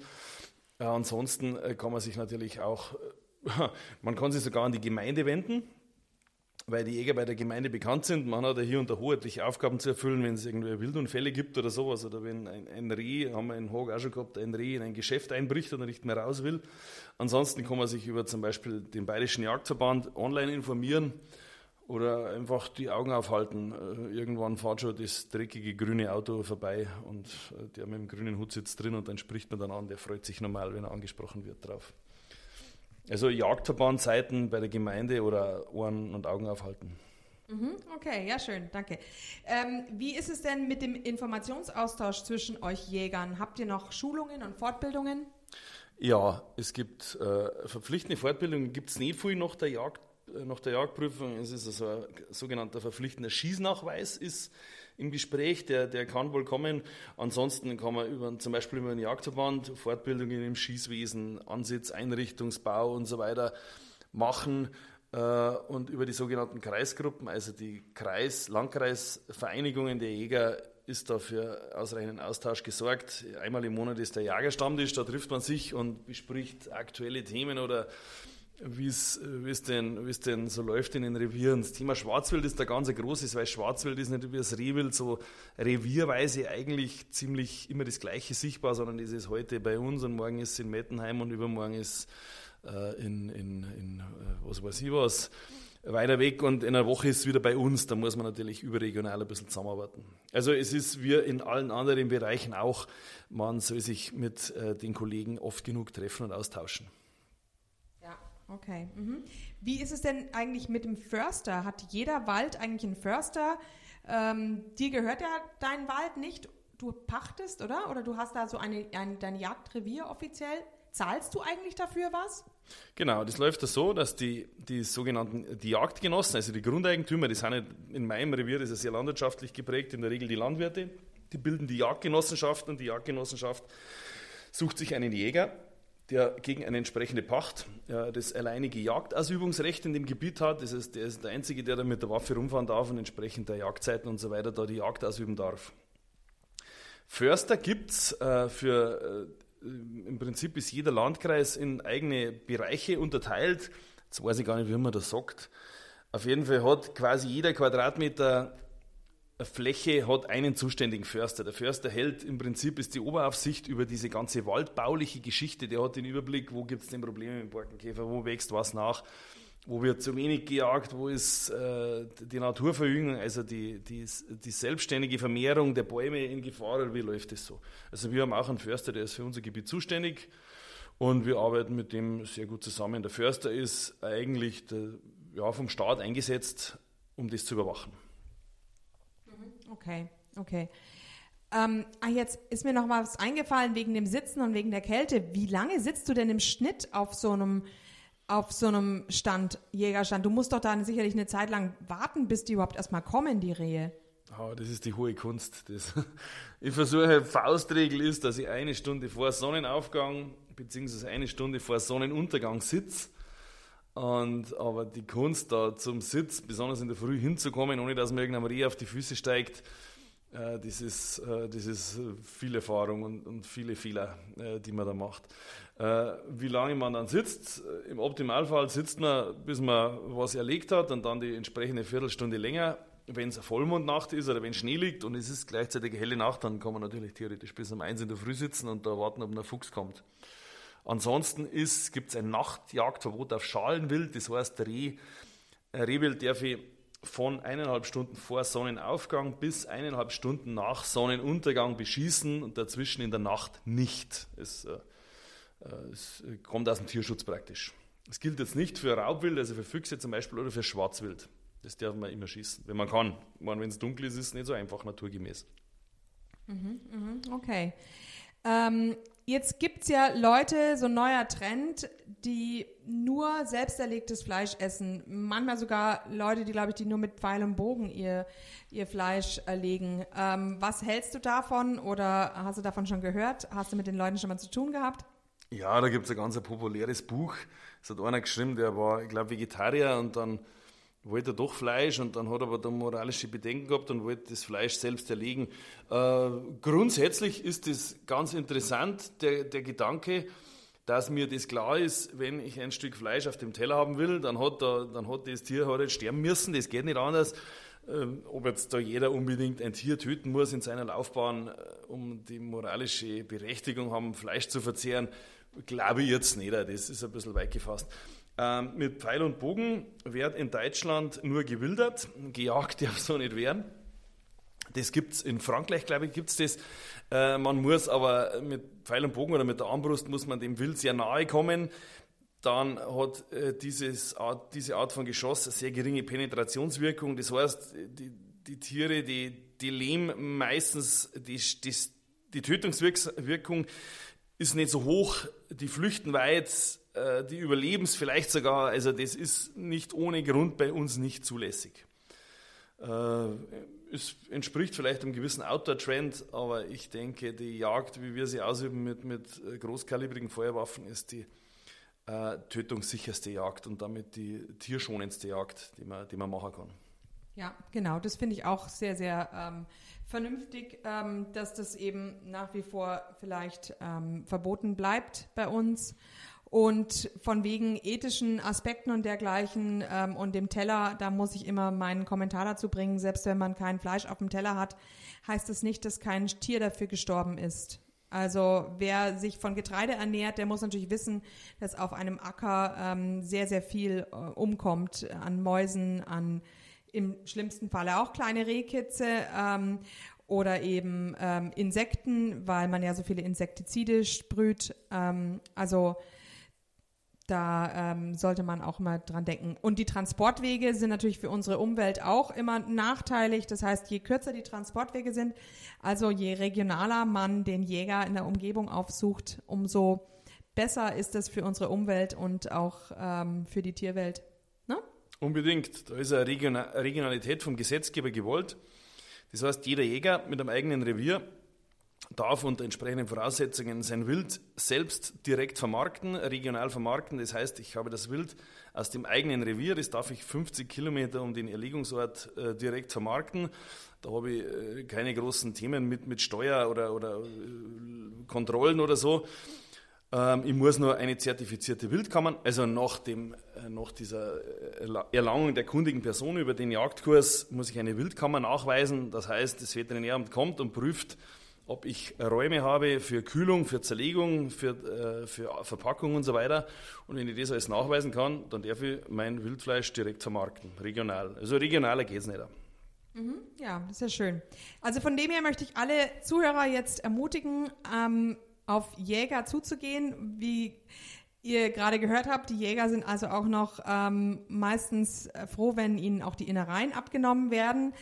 Äh, ansonsten äh, kann man sich natürlich auch, man kann sich sogar an die Gemeinde wenden weil die Jäger bei der Gemeinde bekannt sind. Man hat ja hier und da hoheitliche Aufgaben zu erfüllen, wenn es irgendwie Wildunfälle gibt oder sowas. Oder wenn ein, ein Reh, haben wir in Haag auch schon gehabt, ein Reh in ein Geschäft einbricht und nicht mehr raus will. Ansonsten kann man sich über zum Beispiel den Bayerischen Jagdverband online informieren oder einfach die Augen aufhalten. Äh, irgendwann fährt schon das dreckige grüne Auto vorbei und äh, der mit dem grünen Hut sitzt drin und dann spricht man dann an. Der freut sich normal, wenn er angesprochen wird drauf. Also Jagdverbandseiten bei der Gemeinde oder Ohren und Augen aufhalten. Mhm, okay, ja schön, danke. Ähm, wie ist es denn mit dem Informationsaustausch zwischen euch Jägern? Habt ihr noch Schulungen und Fortbildungen? Ja, es gibt äh, verpflichtende Fortbildungen, gibt es nicht viel nach der, Jagd, äh, nach der Jagdprüfung. Es ist also ein sogenannter verpflichtender Schießnachweis ist im Gespräch, der, der kann wohl kommen. Ansonsten kann man über, zum Beispiel über einen Jagdverband Fortbildungen im Schießwesen, Ansitz, Einrichtungsbau und so weiter machen äh, und über die sogenannten Kreisgruppen, also die Kreis-, Landkreisvereinigungen der Jäger ist da für ausreichenden Austausch gesorgt. Einmal im Monat ist der Jagerstammtisch, da trifft man sich und bespricht aktuelle Themen oder wie es, denn, wie es denn so läuft in den Revieren. Das Thema Schwarzwild ist da ganz großes, weil Schwarzwild ist nicht wie das Rehwild so revierweise eigentlich ziemlich immer das Gleiche sichtbar, sondern es ist heute bei uns und morgen ist es in Mettenheim und übermorgen ist äh, in, in, in äh, was weiß ich was weiter weg und in einer Woche ist es wieder bei uns. Da muss man natürlich überregional ein bisschen zusammenarbeiten. Also es ist wie in allen anderen Bereichen auch, man soll sich mit äh, den Kollegen oft genug treffen und austauschen. Okay. Mhm. Wie ist es denn eigentlich mit dem Förster? Hat jeder Wald eigentlich einen Förster? Ähm, dir gehört ja dein Wald nicht. Du pachtest, oder? Oder du hast da so eine, ein, dein Jagdrevier offiziell. Zahlst du eigentlich dafür was? Genau, das läuft so, dass die, die sogenannten die Jagdgenossen, also die Grundeigentümer, die sind in meinem Revier, das ist sehr landwirtschaftlich geprägt, in der Regel die Landwirte, die bilden die Jagdgenossenschaft und die Jagdgenossenschaft sucht sich einen Jäger der gegen eine entsprechende Pacht äh, das alleinige Jagdausübungsrecht in dem Gebiet hat. Das heißt, der ist der Einzige, der da mit der Waffe rumfahren darf und entsprechend der Jagdzeiten und so weiter da die Jagd ausüben darf. Förster gibt es äh, für, äh, im Prinzip ist jeder Landkreis in eigene Bereiche unterteilt. Jetzt weiß ich gar nicht, wie man das sagt. Auf jeden Fall hat quasi jeder Quadratmeter Fläche hat einen zuständigen Förster. Der Förster hält im Prinzip ist die Oberaufsicht über diese ganze waldbauliche Geschichte. Der hat den Überblick, wo gibt es denn Probleme mit dem Borkenkäfer, wo wächst was nach, wo wird zu wenig gejagt, wo ist äh, die Naturverjüngung, also die, die, die selbstständige Vermehrung der Bäume in Gefahr wie läuft das so? Also wir haben auch einen Förster, der ist für unser Gebiet zuständig und wir arbeiten mit dem sehr gut zusammen. Der Förster ist eigentlich der, ja, vom Staat eingesetzt, um das zu überwachen. Okay, okay. Ähm, ah, jetzt ist mir noch mal was eingefallen wegen dem Sitzen und wegen der Kälte. Wie lange sitzt du denn im Schnitt auf so einem auf so einem Stand, Jägerstand? Du musst doch dann sicherlich eine Zeit lang warten, bis die überhaupt erstmal kommen, die Rehe. Oh, das ist die hohe Kunst. Das, ich versuche, Faustregel ist, dass ich eine Stunde vor Sonnenaufgang beziehungsweise eine Stunde vor Sonnenuntergang sitze und, aber die Kunst da zum Sitz, besonders in der Früh hinzukommen, ohne dass man irgendeinem Reh auf die Füße steigt, äh, das, ist, äh, das ist viel Erfahrung und, und viele Fehler, äh, die man da macht. Äh, wie lange man dann sitzt, im Optimalfall sitzt man, bis man was erlegt hat und dann die entsprechende Viertelstunde länger. Wenn es Vollmondnacht ist oder wenn Schnee liegt und es ist gleichzeitig helle Nacht, dann kann man natürlich theoretisch bis um eins in der Früh sitzen und da warten, ob ein Fuchs kommt. Ansonsten gibt es ein Nachtjagdverbot auf Schalenwild, das heißt, Reh, Rehwild darf ich von eineinhalb Stunden vor Sonnenaufgang bis eineinhalb Stunden nach Sonnenuntergang beschießen und dazwischen in der Nacht nicht. Es, äh, es kommt aus dem Tierschutz praktisch. Es gilt jetzt nicht für Raubwild, also für Füchse zum Beispiel oder für Schwarzwild. Das darf man immer schießen, wenn man kann. Wenn es dunkel ist, ist es nicht so einfach naturgemäß. Mhm, mh, okay. Ähm, jetzt gibt es ja Leute, so ein neuer Trend, die nur selbst erlegtes Fleisch essen. Manchmal sogar Leute, die, glaube ich, die nur mit Pfeil und Bogen ihr, ihr Fleisch erlegen. Ähm, was hältst du davon oder hast du davon schon gehört? Hast du mit den Leuten schon mal zu tun gehabt? Ja, da gibt es ein ganz populäres Buch. Es hat einer geschrieben, der war, ich glaube, Vegetarier und dann wollte er doch Fleisch und dann hat er aber da moralische Bedenken gehabt und wollte das Fleisch selbst erlegen. Äh, grundsätzlich ist es ganz interessant, der, der Gedanke, dass mir das klar ist, wenn ich ein Stück Fleisch auf dem Teller haben will, dann hat, da, dann hat das Tier jetzt sterben müssen, das geht nicht anders. Ähm, ob jetzt da jeder unbedingt ein Tier töten muss in seiner Laufbahn, äh, um die moralische Berechtigung haben, Fleisch zu verzehren, glaube ich jetzt nicht. Das ist ein bisschen weit gefasst. Ähm, mit Pfeil und Bogen wird in Deutschland nur gewildert, gejagt darf so nicht werden. Das gibt es in Frankreich, glaube ich, gibt es das. Äh, man muss aber mit Pfeil und Bogen oder mit der Armbrust muss man dem Wild sehr nahe kommen. Dann hat äh, dieses Art, diese Art von Geschoss eine sehr geringe Penetrationswirkung. Das heißt, die, die Tiere, die, die leben meistens, die, die, die Tötungswirkung ist nicht so hoch, die flüchten weit, äh, die Überlebens vielleicht sogar, also das ist nicht ohne Grund bei uns nicht zulässig. Äh, es entspricht vielleicht einem gewissen Outdoor-Trend, aber ich denke, die Jagd, wie wir sie ausüben mit, mit großkalibrigen Feuerwaffen, ist die äh, tötungssicherste Jagd und damit die tierschonendste Jagd, die man, die man machen kann. Ja, genau. Das finde ich auch sehr, sehr ähm, vernünftig, ähm, dass das eben nach wie vor vielleicht ähm, verboten bleibt bei uns. Und von wegen ethischen Aspekten und dergleichen ähm, und dem Teller, da muss ich immer meinen Kommentar dazu bringen. Selbst wenn man kein Fleisch auf dem Teller hat, heißt das nicht, dass kein Tier dafür gestorben ist. Also wer sich von Getreide ernährt, der muss natürlich wissen, dass auf einem Acker ähm, sehr, sehr viel äh, umkommt an Mäusen, an im schlimmsten Falle auch kleine Rehkitze ähm, oder eben ähm, Insekten, weil man ja so viele Insektizide sprüht. Ähm, also da ähm, sollte man auch mal dran denken. Und die Transportwege sind natürlich für unsere Umwelt auch immer nachteilig. Das heißt, je kürzer die Transportwege sind, also je regionaler man den Jäger in der Umgebung aufsucht, umso besser ist es für unsere Umwelt und auch ähm, für die Tierwelt. Ne? Unbedingt. Da ist eine Regionalität vom Gesetzgeber gewollt. Das heißt, jeder Jäger mit einem eigenen Revier darf unter entsprechenden Voraussetzungen sein Wild selbst direkt vermarkten, regional vermarkten. Das heißt, ich habe das Wild aus dem eigenen Revier, das darf ich 50 Kilometer um den Erlegungsort äh, direkt vermarkten. Da habe ich äh, keine großen Themen mit, mit Steuer oder, oder äh, Kontrollen oder so. Ähm, ich muss nur eine zertifizierte Wildkammer, also nach, dem, äh, nach dieser äh, Erlangung der kundigen Person über den Jagdkurs, muss ich eine Wildkammer nachweisen. Das heißt, das Veterinäramt kommt und prüft, ob ich Räume habe für Kühlung, für Zerlegung, für, äh, für Verpackung und so weiter. Und wenn ich das alles nachweisen kann, dann darf ich mein Wildfleisch direkt vermarkten, regional. Also regionaler geht es nicht. Mhm, ja, ist ja schön. Also von dem her möchte ich alle Zuhörer jetzt ermutigen, ähm, auf Jäger zuzugehen. Wie ihr gerade gehört habt, die Jäger sind also auch noch ähm, meistens froh, wenn ihnen auch die Innereien abgenommen werden.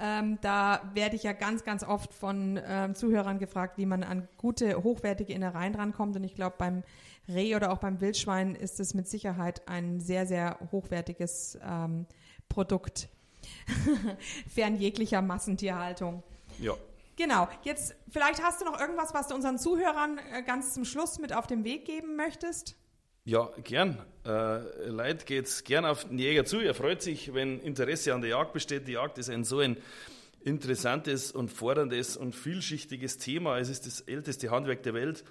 Ähm, da werde ich ja ganz, ganz oft von ähm, Zuhörern gefragt, wie man an gute, hochwertige Innereien rankommt. Und ich glaube, beim Reh oder auch beim Wildschwein ist es mit Sicherheit ein sehr, sehr hochwertiges ähm, Produkt. Fern jeglicher Massentierhaltung. Ja. Genau. Jetzt, vielleicht hast du noch irgendwas, was du unseren Zuhörern äh, ganz zum Schluss mit auf den Weg geben möchtest? Ja, gern. Äh, Leid geht's gern auf den Jäger zu. Er freut sich, wenn Interesse an der Jagd besteht. Die Jagd ist ein so ein interessantes und forderndes und vielschichtiges Thema. Es ist das älteste Handwerk der Welt.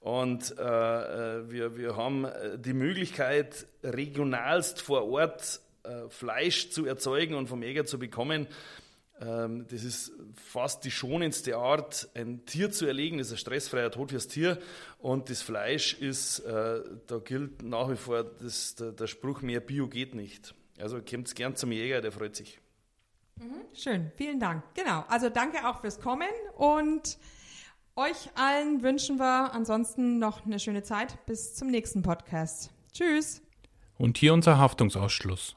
Und äh, äh wir, wir haben äh, die Möglichkeit, regionalst vor Ort äh, Fleisch zu erzeugen und vom Jäger zu bekommen. Ähm, das ist fast die schonendste Art, ein Tier zu erlegen. Das ist ein stressfreier Tod fürs Tier. Und das Fleisch ist, äh, da gilt nach wie vor das, der, der, Spruch, mehr Bio geht nicht. Also kommt gern zum Jäger, der freut sich. Mhm, schön, vielen Dank. Genau, also danke auch fürs Kommen und euch allen wünschen wir ansonsten noch eine schöne Zeit. Bis zum nächsten Podcast. Tschüss. Und hier unser Haftungsausschluss.